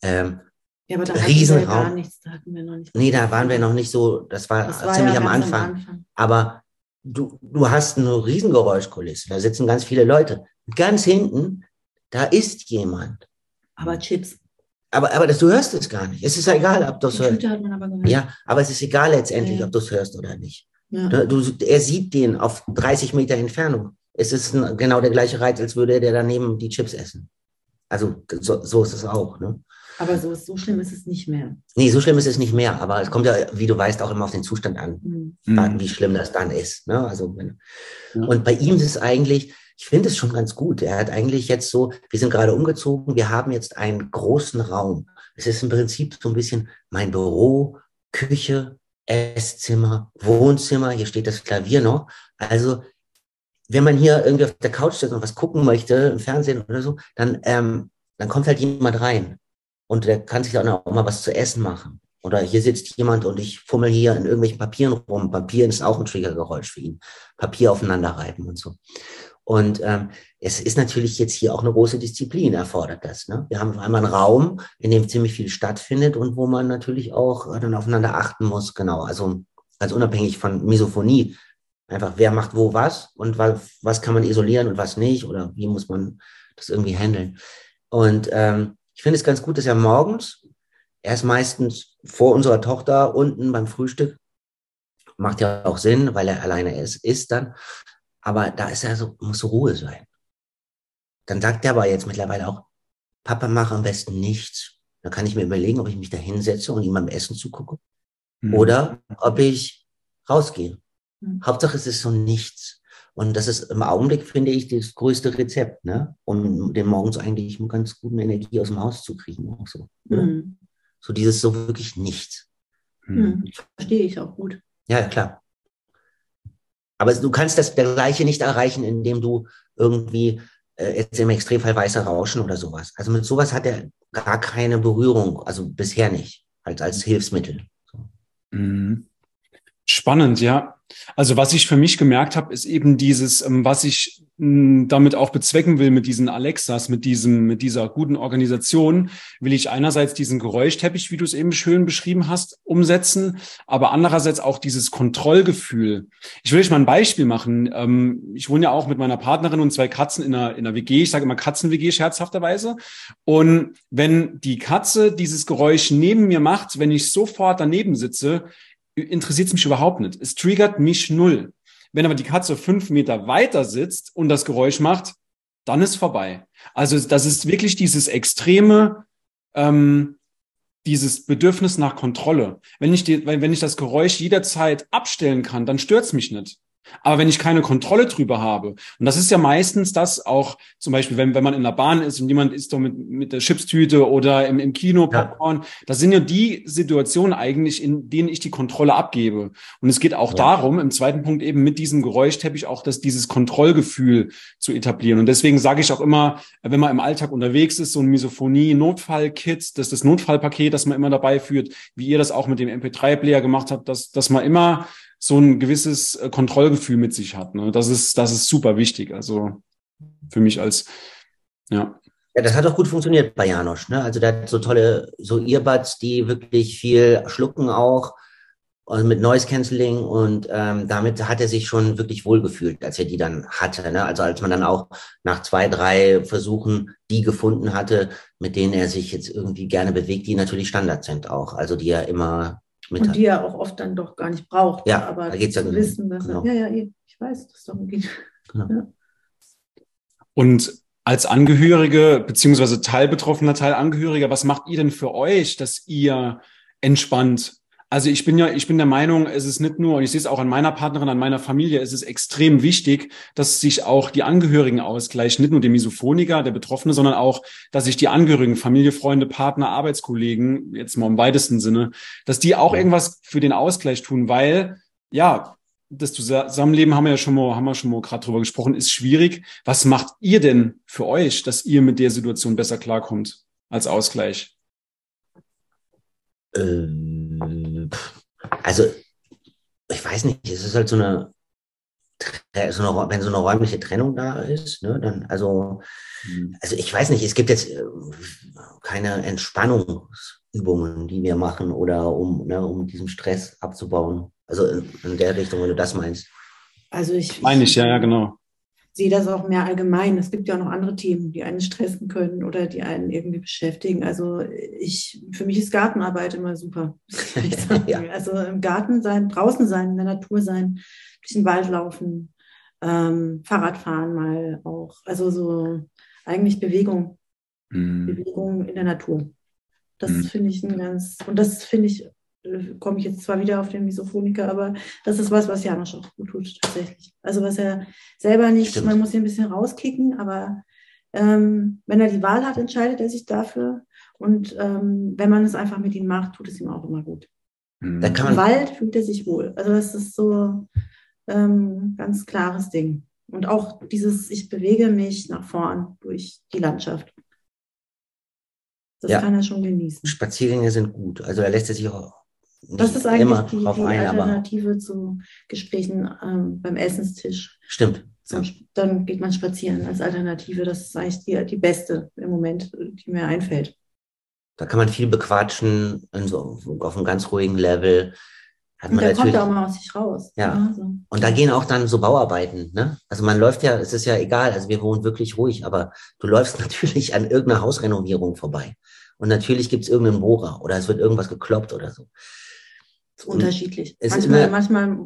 Ähm, ja, aber da Riesenraum. Wir gar nichts, da hatten wir noch nicht. Nee, da waren wir noch nicht so, das war, das war ziemlich ja am, Anfang. am, Anfang. Aber du, du hast eine Riesengeräuschkulisse, da sitzen ganz viele Leute. Ganz hinten, da ist jemand. Aber Chips. Aber, aber das, du hörst es gar nicht. Es ist ja egal, ob du es hörst. Aber ja, aber es ist egal letztendlich, ja. ob du es hörst oder nicht. Ja. Du, er sieht den auf 30 Meter Entfernung. Es ist ein, genau der gleiche Reiz, als würde der daneben die Chips essen. Also so, so ist es auch. Ne? Aber so, so schlimm ist es nicht mehr. Nee, so schlimm ist es nicht mehr. Aber es kommt ja, wie du weißt, auch immer auf den Zustand an, mhm. wie schlimm das dann ist. Ne? Also, wenn, ja. Und bei ihm ist es eigentlich, ich finde es schon ganz gut. Er hat eigentlich jetzt so, wir sind gerade umgezogen, wir haben jetzt einen großen Raum. Es ist im Prinzip so ein bisschen mein Büro, Küche, Esszimmer, Wohnzimmer, hier steht das Klavier noch. Also, wenn man hier irgendwie auf der Couch sitzt und was gucken möchte, im Fernsehen oder so, dann, ähm, dann kommt halt jemand rein. Und der kann sich dann auch mal was zu essen machen. Oder hier sitzt jemand und ich fummel hier in irgendwelchen Papieren rum. Papier ist auch ein Triggergeräusch für ihn. Papier aufeinander reiben und so. Und ähm, es ist natürlich jetzt hier auch eine große Disziplin erfordert das. Ne? Wir haben einmal einen Raum, in dem ziemlich viel stattfindet und wo man natürlich auch äh, dann aufeinander achten muss. Genau, also als unabhängig von Misophonie. Einfach, wer macht wo was und was, was kann man isolieren und was nicht oder wie muss man das irgendwie handeln. Und ähm, ich finde es ganz gut, dass er morgens, er ist meistens vor unserer Tochter unten beim Frühstück, macht ja auch Sinn, weil er alleine ist, ist dann. Aber da ist er so, muss Ruhe sein. Dann sagt er aber jetzt mittlerweile auch, Papa, mach am besten nichts. Dann kann ich mir überlegen, ob ich mich da hinsetze und ihm beim Essen zugucke. Mhm. Oder ob ich rausgehe. Mhm. Hauptsache es ist so nichts. Und das ist im Augenblick, finde ich, das größte Rezept, ne? um den morgens eigentlich mit ganz guten Energie aus dem Haus zu kriegen. Auch so, mhm. so dieses so wirklich nichts. Mhm. Verstehe ich auch gut. Ja, klar. Aber du kannst das Gleiche nicht erreichen, indem du irgendwie äh, jetzt im Extremfall weiße Rauschen oder sowas. Also mit sowas hat er gar keine Berührung, also bisher nicht, als, als Hilfsmittel. Mhm. Spannend, ja. Also was ich für mich gemerkt habe, ist eben dieses, ähm, was ich hm, damit auch bezwecken will mit diesen Alexas, mit diesem, mit dieser guten Organisation, will ich einerseits diesen Geräuschteppich, wie du es eben schön beschrieben hast, umsetzen, aber andererseits auch dieses Kontrollgefühl. Ich will euch mal ein Beispiel machen. Ähm, ich wohne ja auch mit meiner Partnerin und zwei Katzen in einer, in einer WG. Ich sage immer Katzen-WG scherzhafterweise. Und wenn die Katze dieses Geräusch neben mir macht, wenn ich sofort daneben sitze, interessiert es mich überhaupt nicht. Es triggert mich null. Wenn aber die Katze fünf Meter weiter sitzt und das Geräusch macht, dann ist vorbei. Also das ist wirklich dieses extreme, ähm, dieses Bedürfnis nach Kontrolle. Wenn ich, die, wenn ich das Geräusch jederzeit abstellen kann, dann stört's mich nicht. Aber wenn ich keine Kontrolle drüber habe, und das ist ja meistens das auch, zum Beispiel, wenn, wenn man in der Bahn ist und jemand isst doch mit, mit der Chipstüte oder im, im Kino Popcorn, ja. das sind ja die Situationen eigentlich, in denen ich die Kontrolle abgebe. Und es geht auch ja. darum, im zweiten Punkt eben mit diesem Geräuschteppich auch dass dieses Kontrollgefühl zu etablieren. Und deswegen sage ich auch immer, wenn man im Alltag unterwegs ist, so ein Misophonie-Notfall-Kit, das ist das Notfallpaket, das man immer dabei führt, wie ihr das auch mit dem MP3-Player gemacht habt, dass, dass man immer so ein gewisses äh, Kontrollgefühl mit sich hat. Ne? Das ist, das ist super wichtig. Also für mich als, ja. Ja, das hat auch gut funktioniert bei Janosch. Ne? Also der hat so tolle, so Earbuds, die wirklich viel schlucken auch und mit Noise Cancelling und ähm, damit hat er sich schon wirklich wohlgefühlt, als er die dann hatte. Ne? Also als man dann auch nach zwei, drei Versuchen die gefunden hatte, mit denen er sich jetzt irgendwie gerne bewegt, die natürlich Standard sind auch. Also die er immer mit und die er auch oft dann doch gar nicht braucht. Ja, aber da geht's zu ja wissen, dass genau. er, ja, ja, ich weiß, dass es darum geht. Genau. Ja. Und als Angehörige beziehungsweise Teilbetroffener, Teilangehöriger, was macht ihr denn für euch, dass ihr entspannt also ich bin ja, ich bin der Meinung, es ist nicht nur, und ich sehe es auch an meiner Partnerin, an meiner Familie, es ist extrem wichtig, dass sich auch die Angehörigen ausgleichen, nicht nur der Misophoniker, der Betroffene, sondern auch, dass sich die Angehörigen, Familie, Freunde, Partner, Arbeitskollegen, jetzt mal im weitesten Sinne, dass die auch irgendwas für den Ausgleich tun, weil, ja, das Zusammenleben haben wir ja schon mal, haben wir schon mal gerade drüber gesprochen, ist schwierig. Was macht ihr denn für euch, dass ihr mit der Situation besser klarkommt als Ausgleich? Ähm, also, ich weiß nicht, es ist halt so eine, so eine wenn so eine räumliche Trennung da ist, ne, dann, also, mhm. also ich weiß nicht, es gibt jetzt äh, keine Entspannungsübungen, die wir machen oder um, ne, um diesen Stress abzubauen. Also in, in der Richtung, wenn du das meinst. Also ich. Meine ich, ja, ja, genau sehe das auch mehr allgemein. Es gibt ja auch noch andere Themen, die einen stressen können oder die einen irgendwie beschäftigen. Also ich, für mich ist Gartenarbeit immer super. ja. Also im Garten sein, draußen sein, in der Natur sein, durch den Wald laufen, ähm, Fahrradfahren mal auch. Also so eigentlich Bewegung. Mhm. Bewegung in der Natur. Das mhm. finde ich ein ganz, und das finde ich komme ich jetzt zwar wieder auf den Misophoniker, aber das ist was, was Janosch auch gut tut, tatsächlich. Also was er selber nicht, Stimmt. man muss ihn ein bisschen rauskicken, aber ähm, wenn er die Wahl hat, entscheidet er sich dafür. Und ähm, wenn man es einfach mit ihm macht, tut es ihm auch immer gut. Mhm. Da kann Im Wald fühlt er sich wohl. Also das ist so ähm, ganz klares Ding. Und auch dieses, ich bewege mich nach vorn durch die Landschaft. Das ja. kann er schon genießen. Spaziergänge sind gut. Also da lässt er sich auch das ist eigentlich die, die ein, Alternative zu Gesprächen ähm, beim Essenstisch. Stimmt. So, dann geht man spazieren als Alternative. Das ist eigentlich die, die beste im Moment, die mir einfällt. Da kann man viel bequatschen, so, auf einem ganz ruhigen Level. Hat man und da kommt auch mal aus sich raus. Ja. ja so. Und da gehen auch dann so Bauarbeiten. Ne? Also man läuft ja, es ist ja egal, also wir wohnen wirklich ruhig, aber du läufst natürlich an irgendeiner Hausrenovierung vorbei. Und natürlich gibt es irgendeinen Bohrer oder es wird irgendwas gekloppt oder so unterschiedlich. Manchmal, manchmal,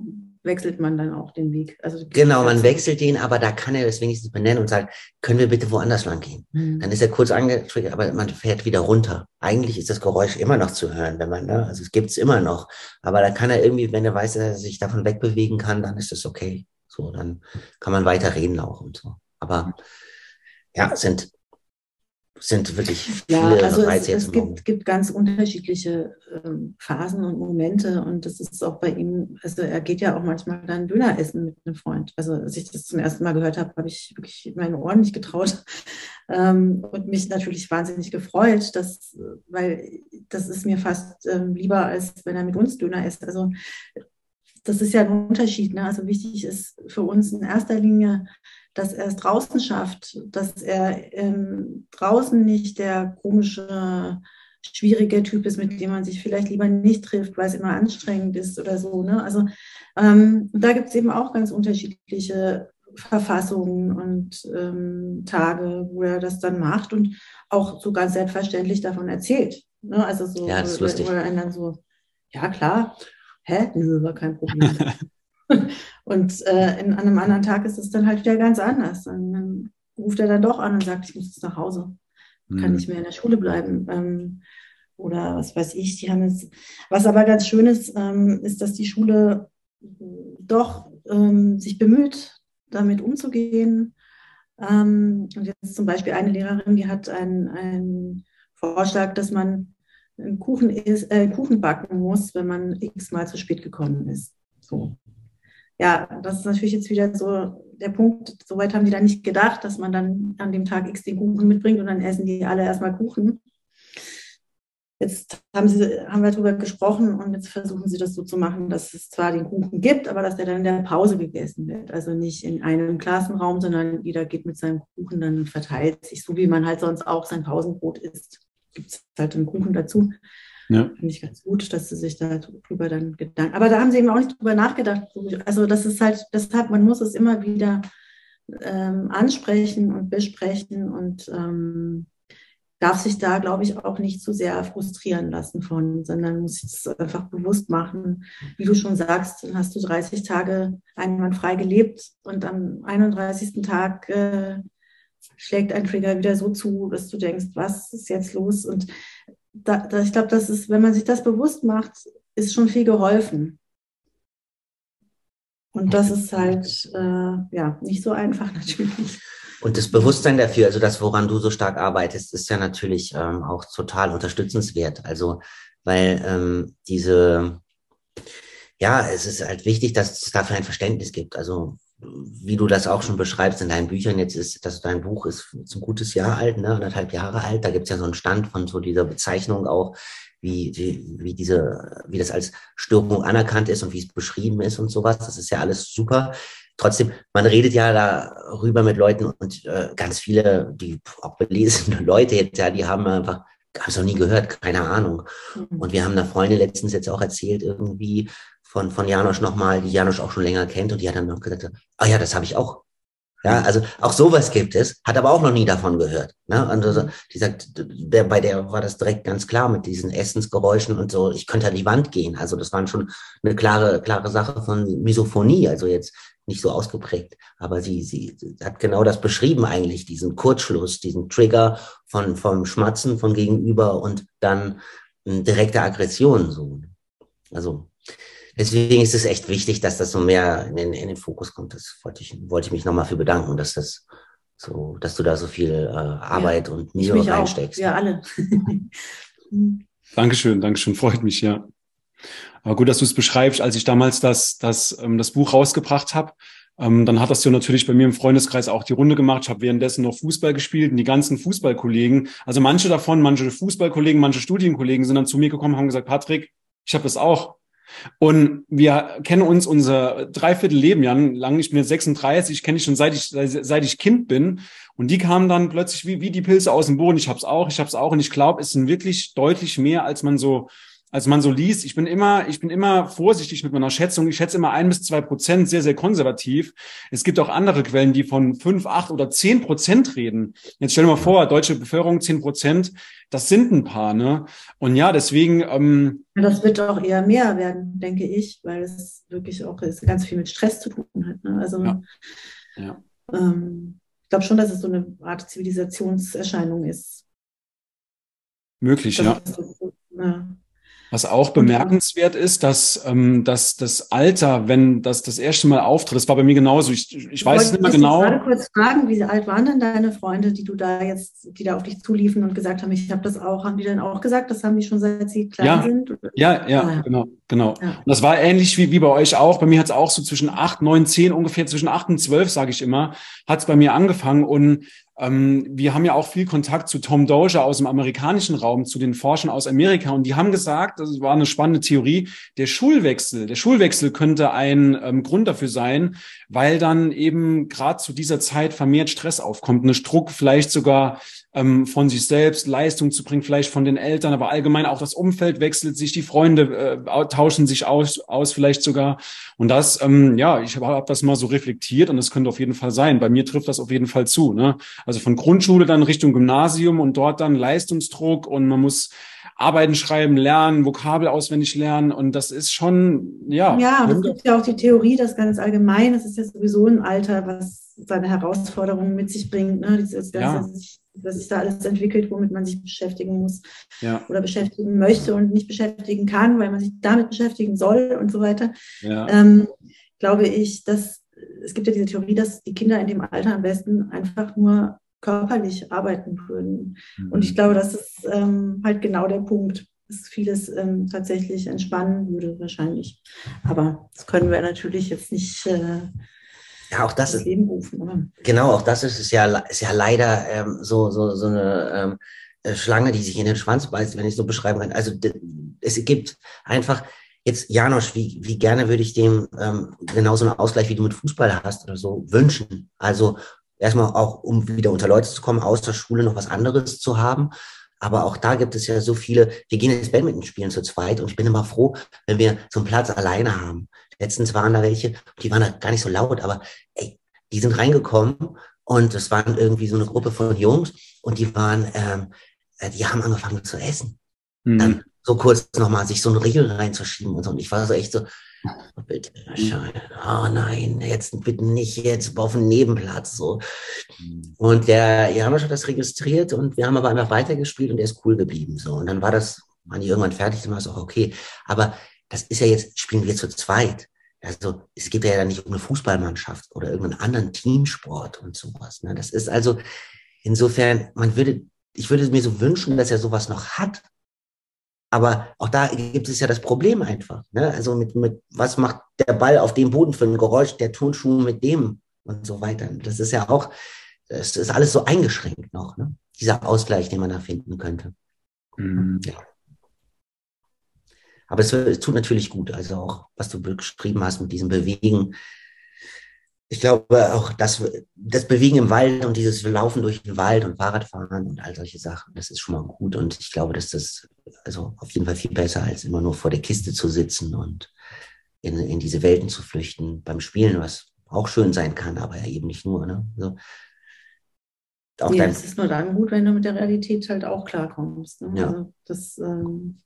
wechselt man dann auch den Weg. Also genau, man wechselt den, aber da kann er das wenigstens benennen und sagt, können wir bitte woanders lang gehen? Mhm. Dann ist er kurz angetriggert, aber man fährt wieder runter. Eigentlich ist das Geräusch immer noch zu hören, wenn man, ne, also es gibt es immer noch. Aber da kann er irgendwie, wenn er weiß, dass er sich davon wegbewegen kann, dann ist das okay. So, dann kann man weiter reden auch und so. Aber ja, es sind sind wirklich viele ja, also Reize es, es gibt, gibt, ganz unterschiedliche ähm, Phasen und Momente und das ist auch bei ihm, also er geht ja auch manchmal dann Döner essen mit einem Freund. Also als ich das zum ersten Mal gehört habe, habe ich wirklich meine Ohren nicht getraut ähm, und mich natürlich wahnsinnig gefreut, dass, weil das ist mir fast ähm, lieber, als wenn er mit uns Döner isst. Also das ist ja ein Unterschied. Ne? Also wichtig ist für uns in erster Linie, dass er es draußen schafft, dass er ähm, draußen nicht der komische, schwierige Typ ist, mit dem man sich vielleicht lieber nicht trifft, weil es immer anstrengend ist oder so. Ne? Also ähm, da gibt es eben auch ganz unterschiedliche Verfassungen und ähm, Tage, wo er das dann macht und auch so ganz selbstverständlich davon erzählt. Ne? Also so, ja, das ist lustig. wo er dann so, ja klar, hä, nö, war kein Problem. und äh, in, an einem anderen Tag ist es dann halt wieder ganz anders. Und dann ruft er dann doch an und sagt, ich muss jetzt nach Hause. Mhm. Kann nicht mehr in der Schule bleiben. Ähm, oder was weiß ich, die haben jetzt. Was aber ganz schön ist, ähm, ist, dass die Schule doch ähm, sich bemüht, damit umzugehen. Ähm, und jetzt zum Beispiel eine Lehrerin, die hat einen, Vorschlag, dass man einen Kuchen, ist, äh, Kuchen backen muss, wenn man x-mal zu spät gekommen ist. So. Ja, das ist natürlich jetzt wieder so der Punkt, soweit haben die dann nicht gedacht, dass man dann an dem Tag X den Kuchen mitbringt und dann essen die alle erstmal Kuchen. Jetzt haben, sie, haben wir darüber gesprochen und jetzt versuchen sie das so zu machen, dass es zwar den Kuchen gibt, aber dass der dann in der Pause gegessen wird. Also nicht in einem Klassenraum, sondern jeder geht mit seinem Kuchen dann verteilt sich, so wie man halt sonst auch sein Pausenbrot isst gibt es halt einen Kuchen dazu. Ja. Finde ich ganz gut, dass sie sich darüber dann Gedanken. Aber da haben sie eben auch nicht drüber nachgedacht. Also das ist halt, deshalb, man muss es immer wieder ähm, ansprechen und besprechen und ähm, darf sich da, glaube ich, auch nicht zu sehr frustrieren lassen von, sondern muss es einfach bewusst machen. Wie du schon sagst, dann hast du 30 Tage einwandfrei gelebt und am 31. Tag äh, schlägt ein Trigger wieder so zu, dass du denkst, was ist jetzt los? Und da, da, ich glaube, das ist, wenn man sich das bewusst macht, ist schon viel geholfen. Und das ist halt äh, ja nicht so einfach natürlich. Und das Bewusstsein dafür, also das, woran du so stark arbeitest, ist ja natürlich ähm, auch total unterstützenswert. Also, weil ähm, diese, ja, es ist halt wichtig, dass es dafür ein Verständnis gibt. Also wie du das auch schon beschreibst in deinen Büchern, jetzt ist, dass dein Buch ist, ein gutes Jahr alt, ne, anderthalb Jahre alt, da gibt's ja so einen Stand von so dieser Bezeichnung auch, wie, wie, wie diese, wie das als Störung anerkannt ist und wie es beschrieben ist und sowas. Das ist ja alles super. Trotzdem, man redet ja darüber mit Leuten und äh, ganz viele, die auch belesene Leute jetzt, ja, die haben einfach haben es noch nie gehört, keine Ahnung. Mhm. Und wir haben einer Freundin letztens jetzt auch erzählt, irgendwie, von, von Janosch nochmal, die Janosch auch schon länger kennt und die hat dann noch gesagt, ah ja, das habe ich auch. Ja, also auch sowas gibt es, hat aber auch noch nie davon gehört. Ne? Also die sagt, der, bei der war das direkt ganz klar mit diesen Essensgeräuschen und so, ich könnte an die Wand gehen. Also das war schon eine klare, klare Sache von Misophonie, also jetzt nicht so ausgeprägt. Aber sie, sie hat genau das beschrieben eigentlich, diesen Kurzschluss, diesen Trigger von, vom Schmatzen von gegenüber und dann direkte Aggression. So. Also deswegen ist es echt wichtig, dass das so mehr in den, in den Fokus kommt. Das wollte ich, wollte ich mich nochmal für bedanken, dass das so, dass du da so viel äh, Arbeit ja, und Mühe reinsteckst. Ja, alle. Dankeschön, Dankeschön, freut mich, ja. Aber gut, dass du es beschreibst, als ich damals das, das, ähm, das Buch rausgebracht habe, ähm, dann hat das ja natürlich bei mir im Freundeskreis auch die Runde gemacht. Ich habe währenddessen noch Fußball gespielt und die ganzen Fußballkollegen, also manche davon, manche Fußballkollegen, manche Studienkollegen sind dann zu mir gekommen, haben gesagt, Patrick, ich habe das auch. Und wir kennen uns unser Dreiviertel ja lang. Ich bin jetzt 36, ich kenne dich schon seit ich, seit ich Kind bin. Und die kamen dann plötzlich wie, wie die Pilze aus dem Boden. Ich habe es auch, ich habe es auch. Und ich glaube, es sind wirklich deutlich mehr, als man so als man so liest, ich bin immer, ich bin immer vorsichtig mit meiner Schätzung. Ich schätze immer ein bis zwei Prozent, sehr, sehr konservativ. Es gibt auch andere Quellen, die von fünf, acht oder zehn Prozent reden. Jetzt stell dir mal vor, deutsche Bevölkerung zehn Prozent, das sind ein paar, ne? Und ja, deswegen. Ähm, das wird auch eher mehr werden, denke ich, weil es wirklich auch ganz viel mit Stress zu tun hat. Ne? Also ja. Ja. Ähm, ich glaube schon, dass es so eine Art Zivilisationserscheinung ist. Möglich, ja. So, ja Was auch bemerkenswert ist, dass, ähm, dass das Alter, wenn das das erste Mal auftritt, das war bei mir genauso. Ich, ich weiß es nicht mehr genau. Ich gerade kurz fragen, wie alt waren denn deine Freunde, die du da jetzt, die da auf dich zuliefen und gesagt haben, ich habe das auch, haben die denn auch gesagt, das haben die schon seit sie klein ja, sind? Ja, ja, ah, ja, genau, genau. Ja. Und das war ähnlich wie, wie bei euch auch. Bei mir hat es auch so zwischen acht, neun, zehn, ungefähr zwischen acht und zwölf, sage ich immer, hat es bei mir angefangen und ähm, wir haben ja auch viel Kontakt zu Tom Dozier aus dem amerikanischen Raum, zu den Forschern aus Amerika. Und die haben gesagt, das war eine spannende Theorie, der Schulwechsel, der Schulwechsel könnte ein ähm, Grund dafür sein, weil dann eben gerade zu dieser Zeit vermehrt Stress aufkommt, eine Druck vielleicht sogar ähm, von sich selbst, Leistung zu bringen, vielleicht von den Eltern, aber allgemein auch das Umfeld wechselt sich, die Freunde äh, tauschen sich aus, aus vielleicht sogar. Und das, ähm, ja, ich habe hab das mal so reflektiert und das könnte auf jeden Fall sein. Bei mir trifft das auf jeden Fall zu. Ne? Also von Grundschule dann Richtung Gymnasium und dort dann Leistungsdruck und man muss Arbeiten schreiben, lernen, Vokabel auswendig lernen und das ist schon, ja. Ja, das gibt ja auch die Theorie, das ganz allgemein, das ist ja sowieso ein Alter, was seine Herausforderungen mit sich bringt, ne? Dieses ganze, ja. was sich da alles entwickelt, womit man sich beschäftigen muss ja. oder beschäftigen möchte und nicht beschäftigen kann, weil man sich damit beschäftigen soll und so weiter. Ja. Ähm, glaube ich, dass es gibt ja diese Theorie, dass die Kinder in dem Alter am besten einfach nur körperlich arbeiten würden. Mhm. Und ich glaube, das ist ähm, halt genau der Punkt, dass vieles ähm, tatsächlich entspannen würde wahrscheinlich. Aber das können wir natürlich jetzt nicht äh, ja, auch das ist, Leben rufen. Oder? Genau, auch das ist, ist, ja, ist ja leider ähm, so, so, so eine ähm, äh, Schlange, die sich in den Schwanz beißt, wenn ich so beschreiben kann. Also es gibt einfach, jetzt Janosch, wie, wie gerne würde ich dem ähm, genauso einen Ausgleich, wie du mit Fußball hast oder so, wünschen. Also erstmal auch, um wieder unter Leute zu kommen, aus der Schule noch was anderes zu haben. Aber auch da gibt es ja so viele, wir gehen ins Badminton spielen zu zweit und ich bin immer froh, wenn wir so einen Platz alleine haben. Letztens waren da welche, die waren da gar nicht so laut, aber ey, die sind reingekommen und es waren irgendwie so eine Gruppe von Jungs und die waren, ähm, äh, die haben angefangen zu essen. Mhm. Dann so kurz nochmal sich so einen Riegel reinzuschieben und so. Und ich war so echt so, Bitte, oh nein, jetzt bitte nicht jetzt auf dem Nebenplatz so. Mhm. Und der Janosch hat das registriert und wir haben aber einfach weitergespielt und er ist cool geblieben so. Und dann war das, waren die irgendwann fertig, dann war es auch okay. Aber das ist ja jetzt, spielen wir zu zweit. Also es geht ja dann nicht um eine Fußballmannschaft oder irgendeinen anderen Teamsport und sowas. Ne? Das ist also insofern, man würde, ich würde mir so wünschen, dass er sowas noch hat, aber auch da gibt es ja das Problem einfach. Ne? Also mit, mit was macht der Ball auf dem Boden für ein Geräusch, der Tonschuh mit dem und so weiter. Das ist ja auch, das ist alles so eingeschränkt noch, ne? dieser Ausgleich, den man da finden könnte. Mhm. Ja. Aber es, es, tut natürlich gut, also auch, was du beschrieben hast mit diesem Bewegen, ich glaube auch, dass das Bewegen im Wald und dieses Laufen durch den Wald und Fahrradfahren und all solche Sachen, das ist schon mal gut. Und ich glaube, dass das also auf jeden Fall viel besser als immer nur vor der Kiste zu sitzen und in, in diese Welten zu flüchten beim Spielen, was auch schön sein kann, aber ja eben nicht nur. Ne? Also, auch nee, es ist nur dann gut, wenn du mit der Realität halt auch klarkommst. Ne? Ja. Also das, ähm,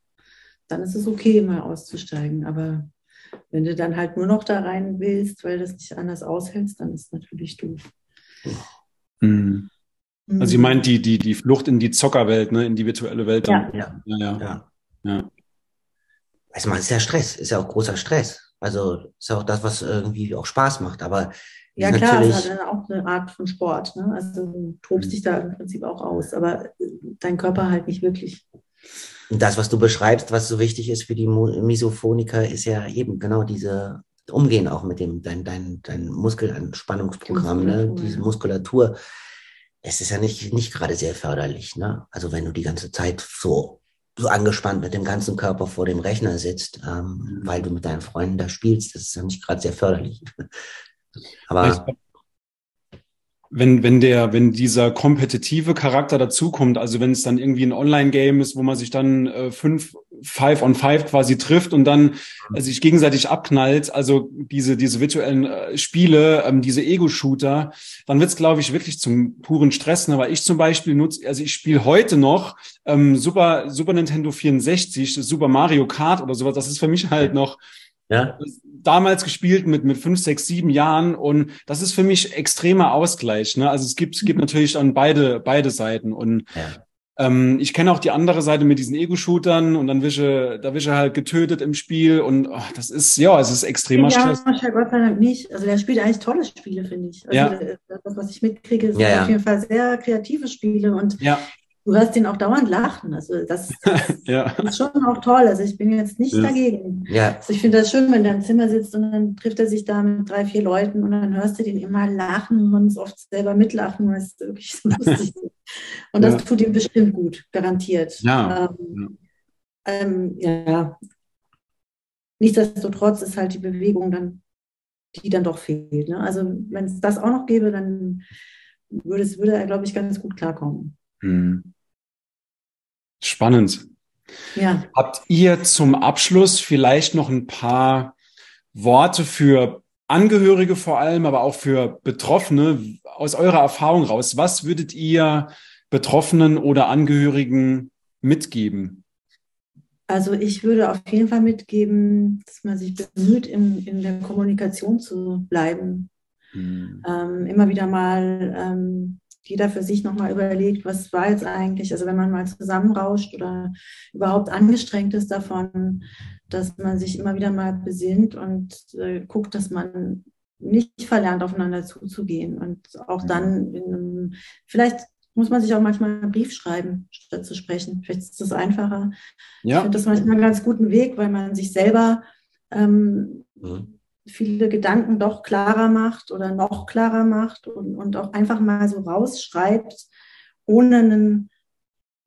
dann ist es okay, mal auszusteigen. Aber wenn du dann halt nur noch da rein willst, weil du das nicht anders aushältst, dann ist es natürlich doof. Mhm. Also, ich meine, die, die, die Flucht in die Zockerwelt, ne, in die virtuelle Welt. Ja, ja. ja, ja. ja. ja. Also, man ist ja Stress, ist ja auch großer Stress. Also, ist ja auch das, was irgendwie auch Spaß macht. Aber ja, klar, es hat dann auch eine Art von Sport. Ne? Also, du tobst dich da im Prinzip auch aus, aber dein Körper halt nicht wirklich. Und das, was du beschreibst, was so wichtig ist für die Misophoniker, ist ja eben genau diese Umgehen auch mit dem, dein, dein, dein Muskelanspannungsprogramm, ne? diese Muskulatur. Es ist ja nicht, nicht gerade sehr förderlich. Ne? Also wenn du die ganze Zeit so, so angespannt mit dem ganzen Körper vor dem Rechner sitzt, ähm, mhm. weil du mit deinen Freunden da spielst, das ist ja nicht gerade sehr förderlich. Aber wenn, wenn der, wenn dieser kompetitive Charakter dazukommt, also wenn es dann irgendwie ein Online-Game ist, wo man sich dann äh, fünf, five on five quasi trifft und dann äh, sich gegenseitig abknallt, also diese, diese virtuellen äh, Spiele, ähm, diese Ego-Shooter, dann wird es, glaube ich, wirklich zum puren Stress. Ne? Weil ich zum Beispiel nutze, also ich spiele heute noch ähm, Super, Super Nintendo 64, Super Mario Kart oder sowas, das ist für mich halt noch ja. Damals gespielt mit, mit fünf, sechs, sieben Jahren und das ist für mich extremer Ausgleich. Ne? Also es gibt, es gibt mhm. natürlich dann beide, beide Seiten und ja. Ähm, ich kenne auch die andere Seite mit diesen Ego-Shootern und dann wische, da wische halt getötet im Spiel und oh, das ist, ja, es ist extremer ja, Stress. Ja, Gott sei Dank nicht. Also der spielt eigentlich tolle Spiele, finde ich. Also Ja. das, was ich mitkriege, sind Ja, ja. auf jeden Fall sehr kreative Spiele und Ja, du hörst ihn auch dauernd lachen. Also das, das ja. ist schon auch toll. Also ich bin jetzt nicht Ja. dagegen. Ja, Also ich finde das schön, wenn der im Zimmer sitzt und dann trifft er sich da mit drei, vier Leuten und dann hörst du den immer lachen und oft selber mitlachen, weil es wirklich so lustig ist. Und das Ja. tut ihm bestimmt gut, garantiert. Ja. Ähm, ähm, ja. Nichtsdestotrotz ist halt die Bewegung dann, die dann doch fehlt. Ne? Also wenn es das auch noch gäbe, dann würde, es, würde er, glaube ich, ganz gut klarkommen. Hm. Spannend. Ja. Habt ihr zum Abschluss vielleicht noch ein paar Worte für Angehörige vor allem, aber auch für Betroffene aus eurer Erfahrung raus? Was würdet ihr Betroffenen oder Angehörigen mitgeben? Also ich würde auf jeden Fall mitgeben, dass man sich bemüht, in, in der Kommunikation zu bleiben. Hm. Ähm, immer wieder mal ähm, jeder für sich nochmal überlegt, was war jetzt eigentlich, also wenn man mal zusammenrauscht oder überhaupt angestrengt ist davon, dass man sich immer wieder mal besinnt und äh, guckt, dass man nicht verlernt, aufeinander zuzugehen und auch dann in einem, vielleicht muss man sich auch manchmal einen Brief schreiben, statt zu sprechen. Vielleicht ist das einfacher. Ich Ja, finde das manchmal einen ganz guten Weg, weil man sich selber ähm, Mhm. Viele Gedanken doch klarer macht oder noch klarer macht und, und auch einfach mal so rausschreibt, ohne einen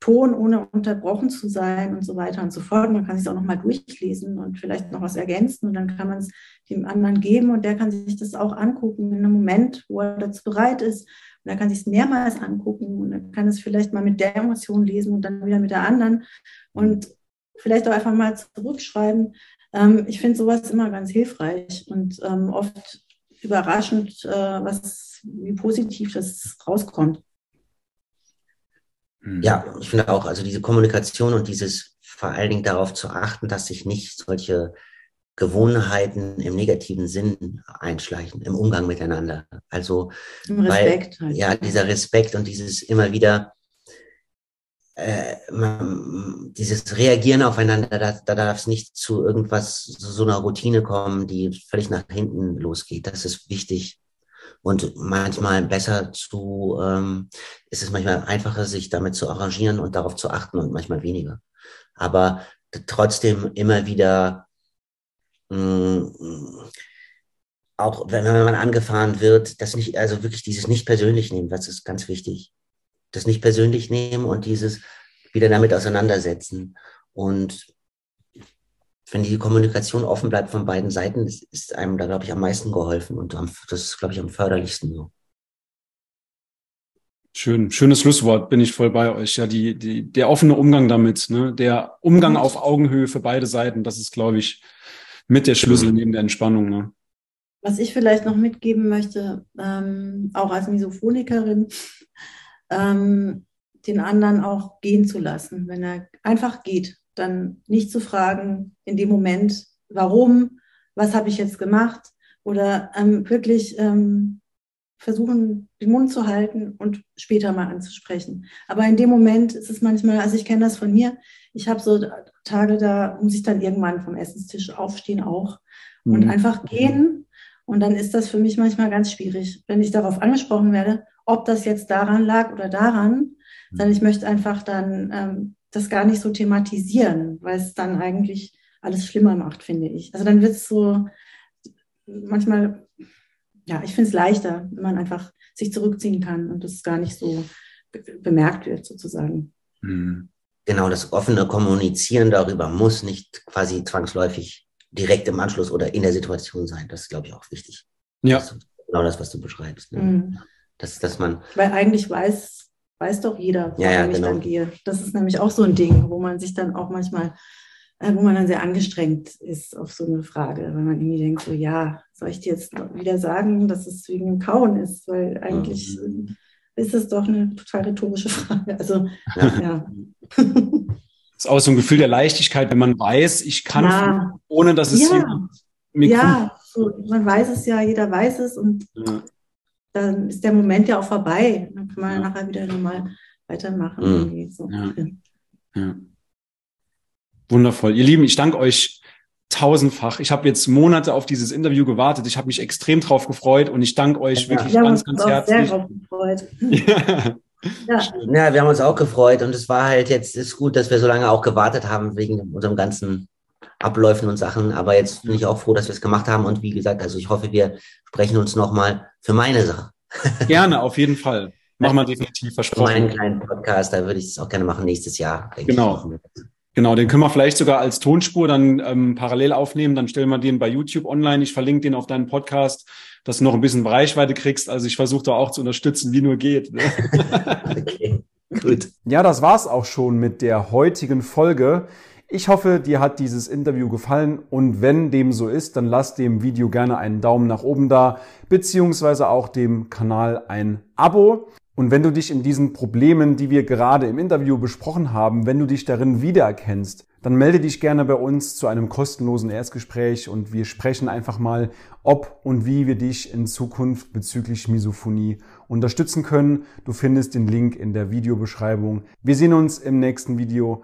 Ton, ohne unterbrochen zu sein und so weiter und so fort. Man kann sich auch nochmal durchlesen und vielleicht noch was ergänzen und dann kann man es dem anderen geben und der kann sich das auch angucken in einem Moment, wo er dazu bereit ist. Und er kann sich es mehrmals angucken und er kann es vielleicht mal mit der Emotion lesen und dann wieder mit der anderen und vielleicht auch einfach mal zurückschreiben. Ähm, ich finde sowas immer ganz hilfreich und ähm, oft überraschend, äh, was, wie positiv das rauskommt. Hm. Ja, ich finde auch, also diese Kommunikation und dieses vor allen Dingen darauf zu achten, dass sich nicht solche Gewohnheiten im negativen Sinn einschleichen, im Umgang miteinander. Also Respekt halt. ja, dieser Respekt und dieses immer wieder, äh, dieses Reagieren aufeinander, da, da darf es nicht zu irgendwas, zu so einer Routine kommen, die völlig nach hinten losgeht. Das ist wichtig. Und manchmal besser zu, ähm, ist es manchmal einfacher, sich damit zu arrangieren und darauf zu achten und manchmal weniger. Aber trotzdem immer wieder, mh, auch wenn, wenn man angefahren wird, das nicht, also wirklich dieses nicht persönlich nehmen, das ist ganz wichtig. Das nicht persönlich nehmen und dieses wieder damit auseinandersetzen. Und wenn die Kommunikation offen bleibt von beiden Seiten, ist, einem da, glaube ich, am meisten geholfen und am, das ist, glaube ich, am förderlichsten so. Schön, schönes Schlusswort, bin ich voll bei euch. Ja, die, die, der offene Umgang damit, ne? der Umgang auf Augenhöhe für beide Seiten, das ist, glaube ich, mit der Schlüssel neben der Entspannung. Ne? Was ich vielleicht noch mitgeben möchte, ähm, auch als Misophonikerin, ähm, den anderen auch gehen zu lassen. Wenn er einfach geht, dann nicht zu fragen in dem Moment, warum, was habe ich jetzt gemacht oder ähm, wirklich ähm, versuchen, den Mund zu halten und später mal anzusprechen. Aber in dem Moment ist es manchmal, also ich kenne das von mir, ich habe so Tage, da muss ich dann irgendwann vom Essenstisch aufstehen auch und Mhm. einfach gehen. Und dann ist das für mich manchmal ganz schwierig, wenn ich darauf angesprochen werde, ob das jetzt daran lag oder daran, sondern ich möchte einfach dann ähm, das gar nicht so thematisieren, weil es dann eigentlich alles schlimmer macht, finde ich. Also dann wird es so manchmal, ja, ich finde es leichter, wenn man einfach sich zurückziehen kann und das gar nicht so be bemerkt wird, sozusagen. Mhm. Genau, das offene Kommunizieren darüber muss nicht quasi zwangsläufig direkt im Anschluss oder in der Situation sein. Das ist, glaube ich, auch wichtig. Ja, genau das, was du beschreibst. Ne? Mhm. Das, dass man, Weil eigentlich weiß, weiß doch jeder, Ja, ja, woran ich genau. dann gehe. Das ist nämlich auch so ein Ding, wo man sich dann auch manchmal, äh, wo man dann sehr angestrengt ist auf so eine Frage, weil man irgendwie denkt, so ja, soll ich dir jetzt wieder sagen, dass es wegen dem Kauen ist? Weil eigentlich Mhm. ist es doch eine total rhetorische Frage. Also ja, ja. ist auch so ein Gefühl der Leichtigkeit, wenn man weiß, ich kann, Ja. ohne dass es Ja. jemand mir ja, so, man weiß es ja, jeder weiß es und. Ja. Dann ist der Moment ja auch vorbei. Dann kann man Ja. nachher wieder normal weitermachen. Mhm. So. Ja. ja. Wundervoll. Ihr Lieben, ich danke euch tausendfach. Ich habe jetzt Monate auf dieses Interview gewartet. Ich habe mich extrem drauf gefreut und ich danke euch ja, wirklich ganz, ganz herzlich. Sehr drauf gefreut. Ja. ja, wir haben uns auch gefreut und es war halt jetzt ist gut, dass wir so lange auch gewartet haben wegen unserem ganzen Abläufen und Sachen. Aber jetzt bin ich auch froh, dass wir es gemacht haben und wie gesagt, also ich hoffe, wir sprechen uns nochmal für meine Sache. Gerne, auf jeden Fall. Machen wir definitiv versprochen. Für meinen kleinen Podcast, da würde ich es auch gerne machen nächstes Jahr. Genau. Genau, den können wir vielleicht sogar als Tonspur dann ähm, parallel aufnehmen. Dann stellen wir den bei YouTube online. Ich verlinke den auf deinen Podcast, dass du noch ein bisschen Reichweite kriegst. Also ich versuche da auch zu unterstützen, wie nur geht. Ne? okay, gut. Ja, das war's auch schon mit der heutigen Folge. Ich hoffe, dir hat dieses Interview gefallen und wenn dem so ist, dann lass dem Video gerne einen Daumen nach oben da, beziehungsweise auch dem Kanal ein Abo. Und wenn du dich in diesen Problemen, die wir gerade im Interview besprochen haben, wenn du dich darin wiedererkennst, dann melde dich gerne bei uns zu einem kostenlosen Erstgespräch und wir sprechen einfach mal, ob und wie wir dich in Zukunft bezüglich Misophonie unterstützen können. Du findest den Link in der Videobeschreibung. Wir sehen uns im nächsten Video.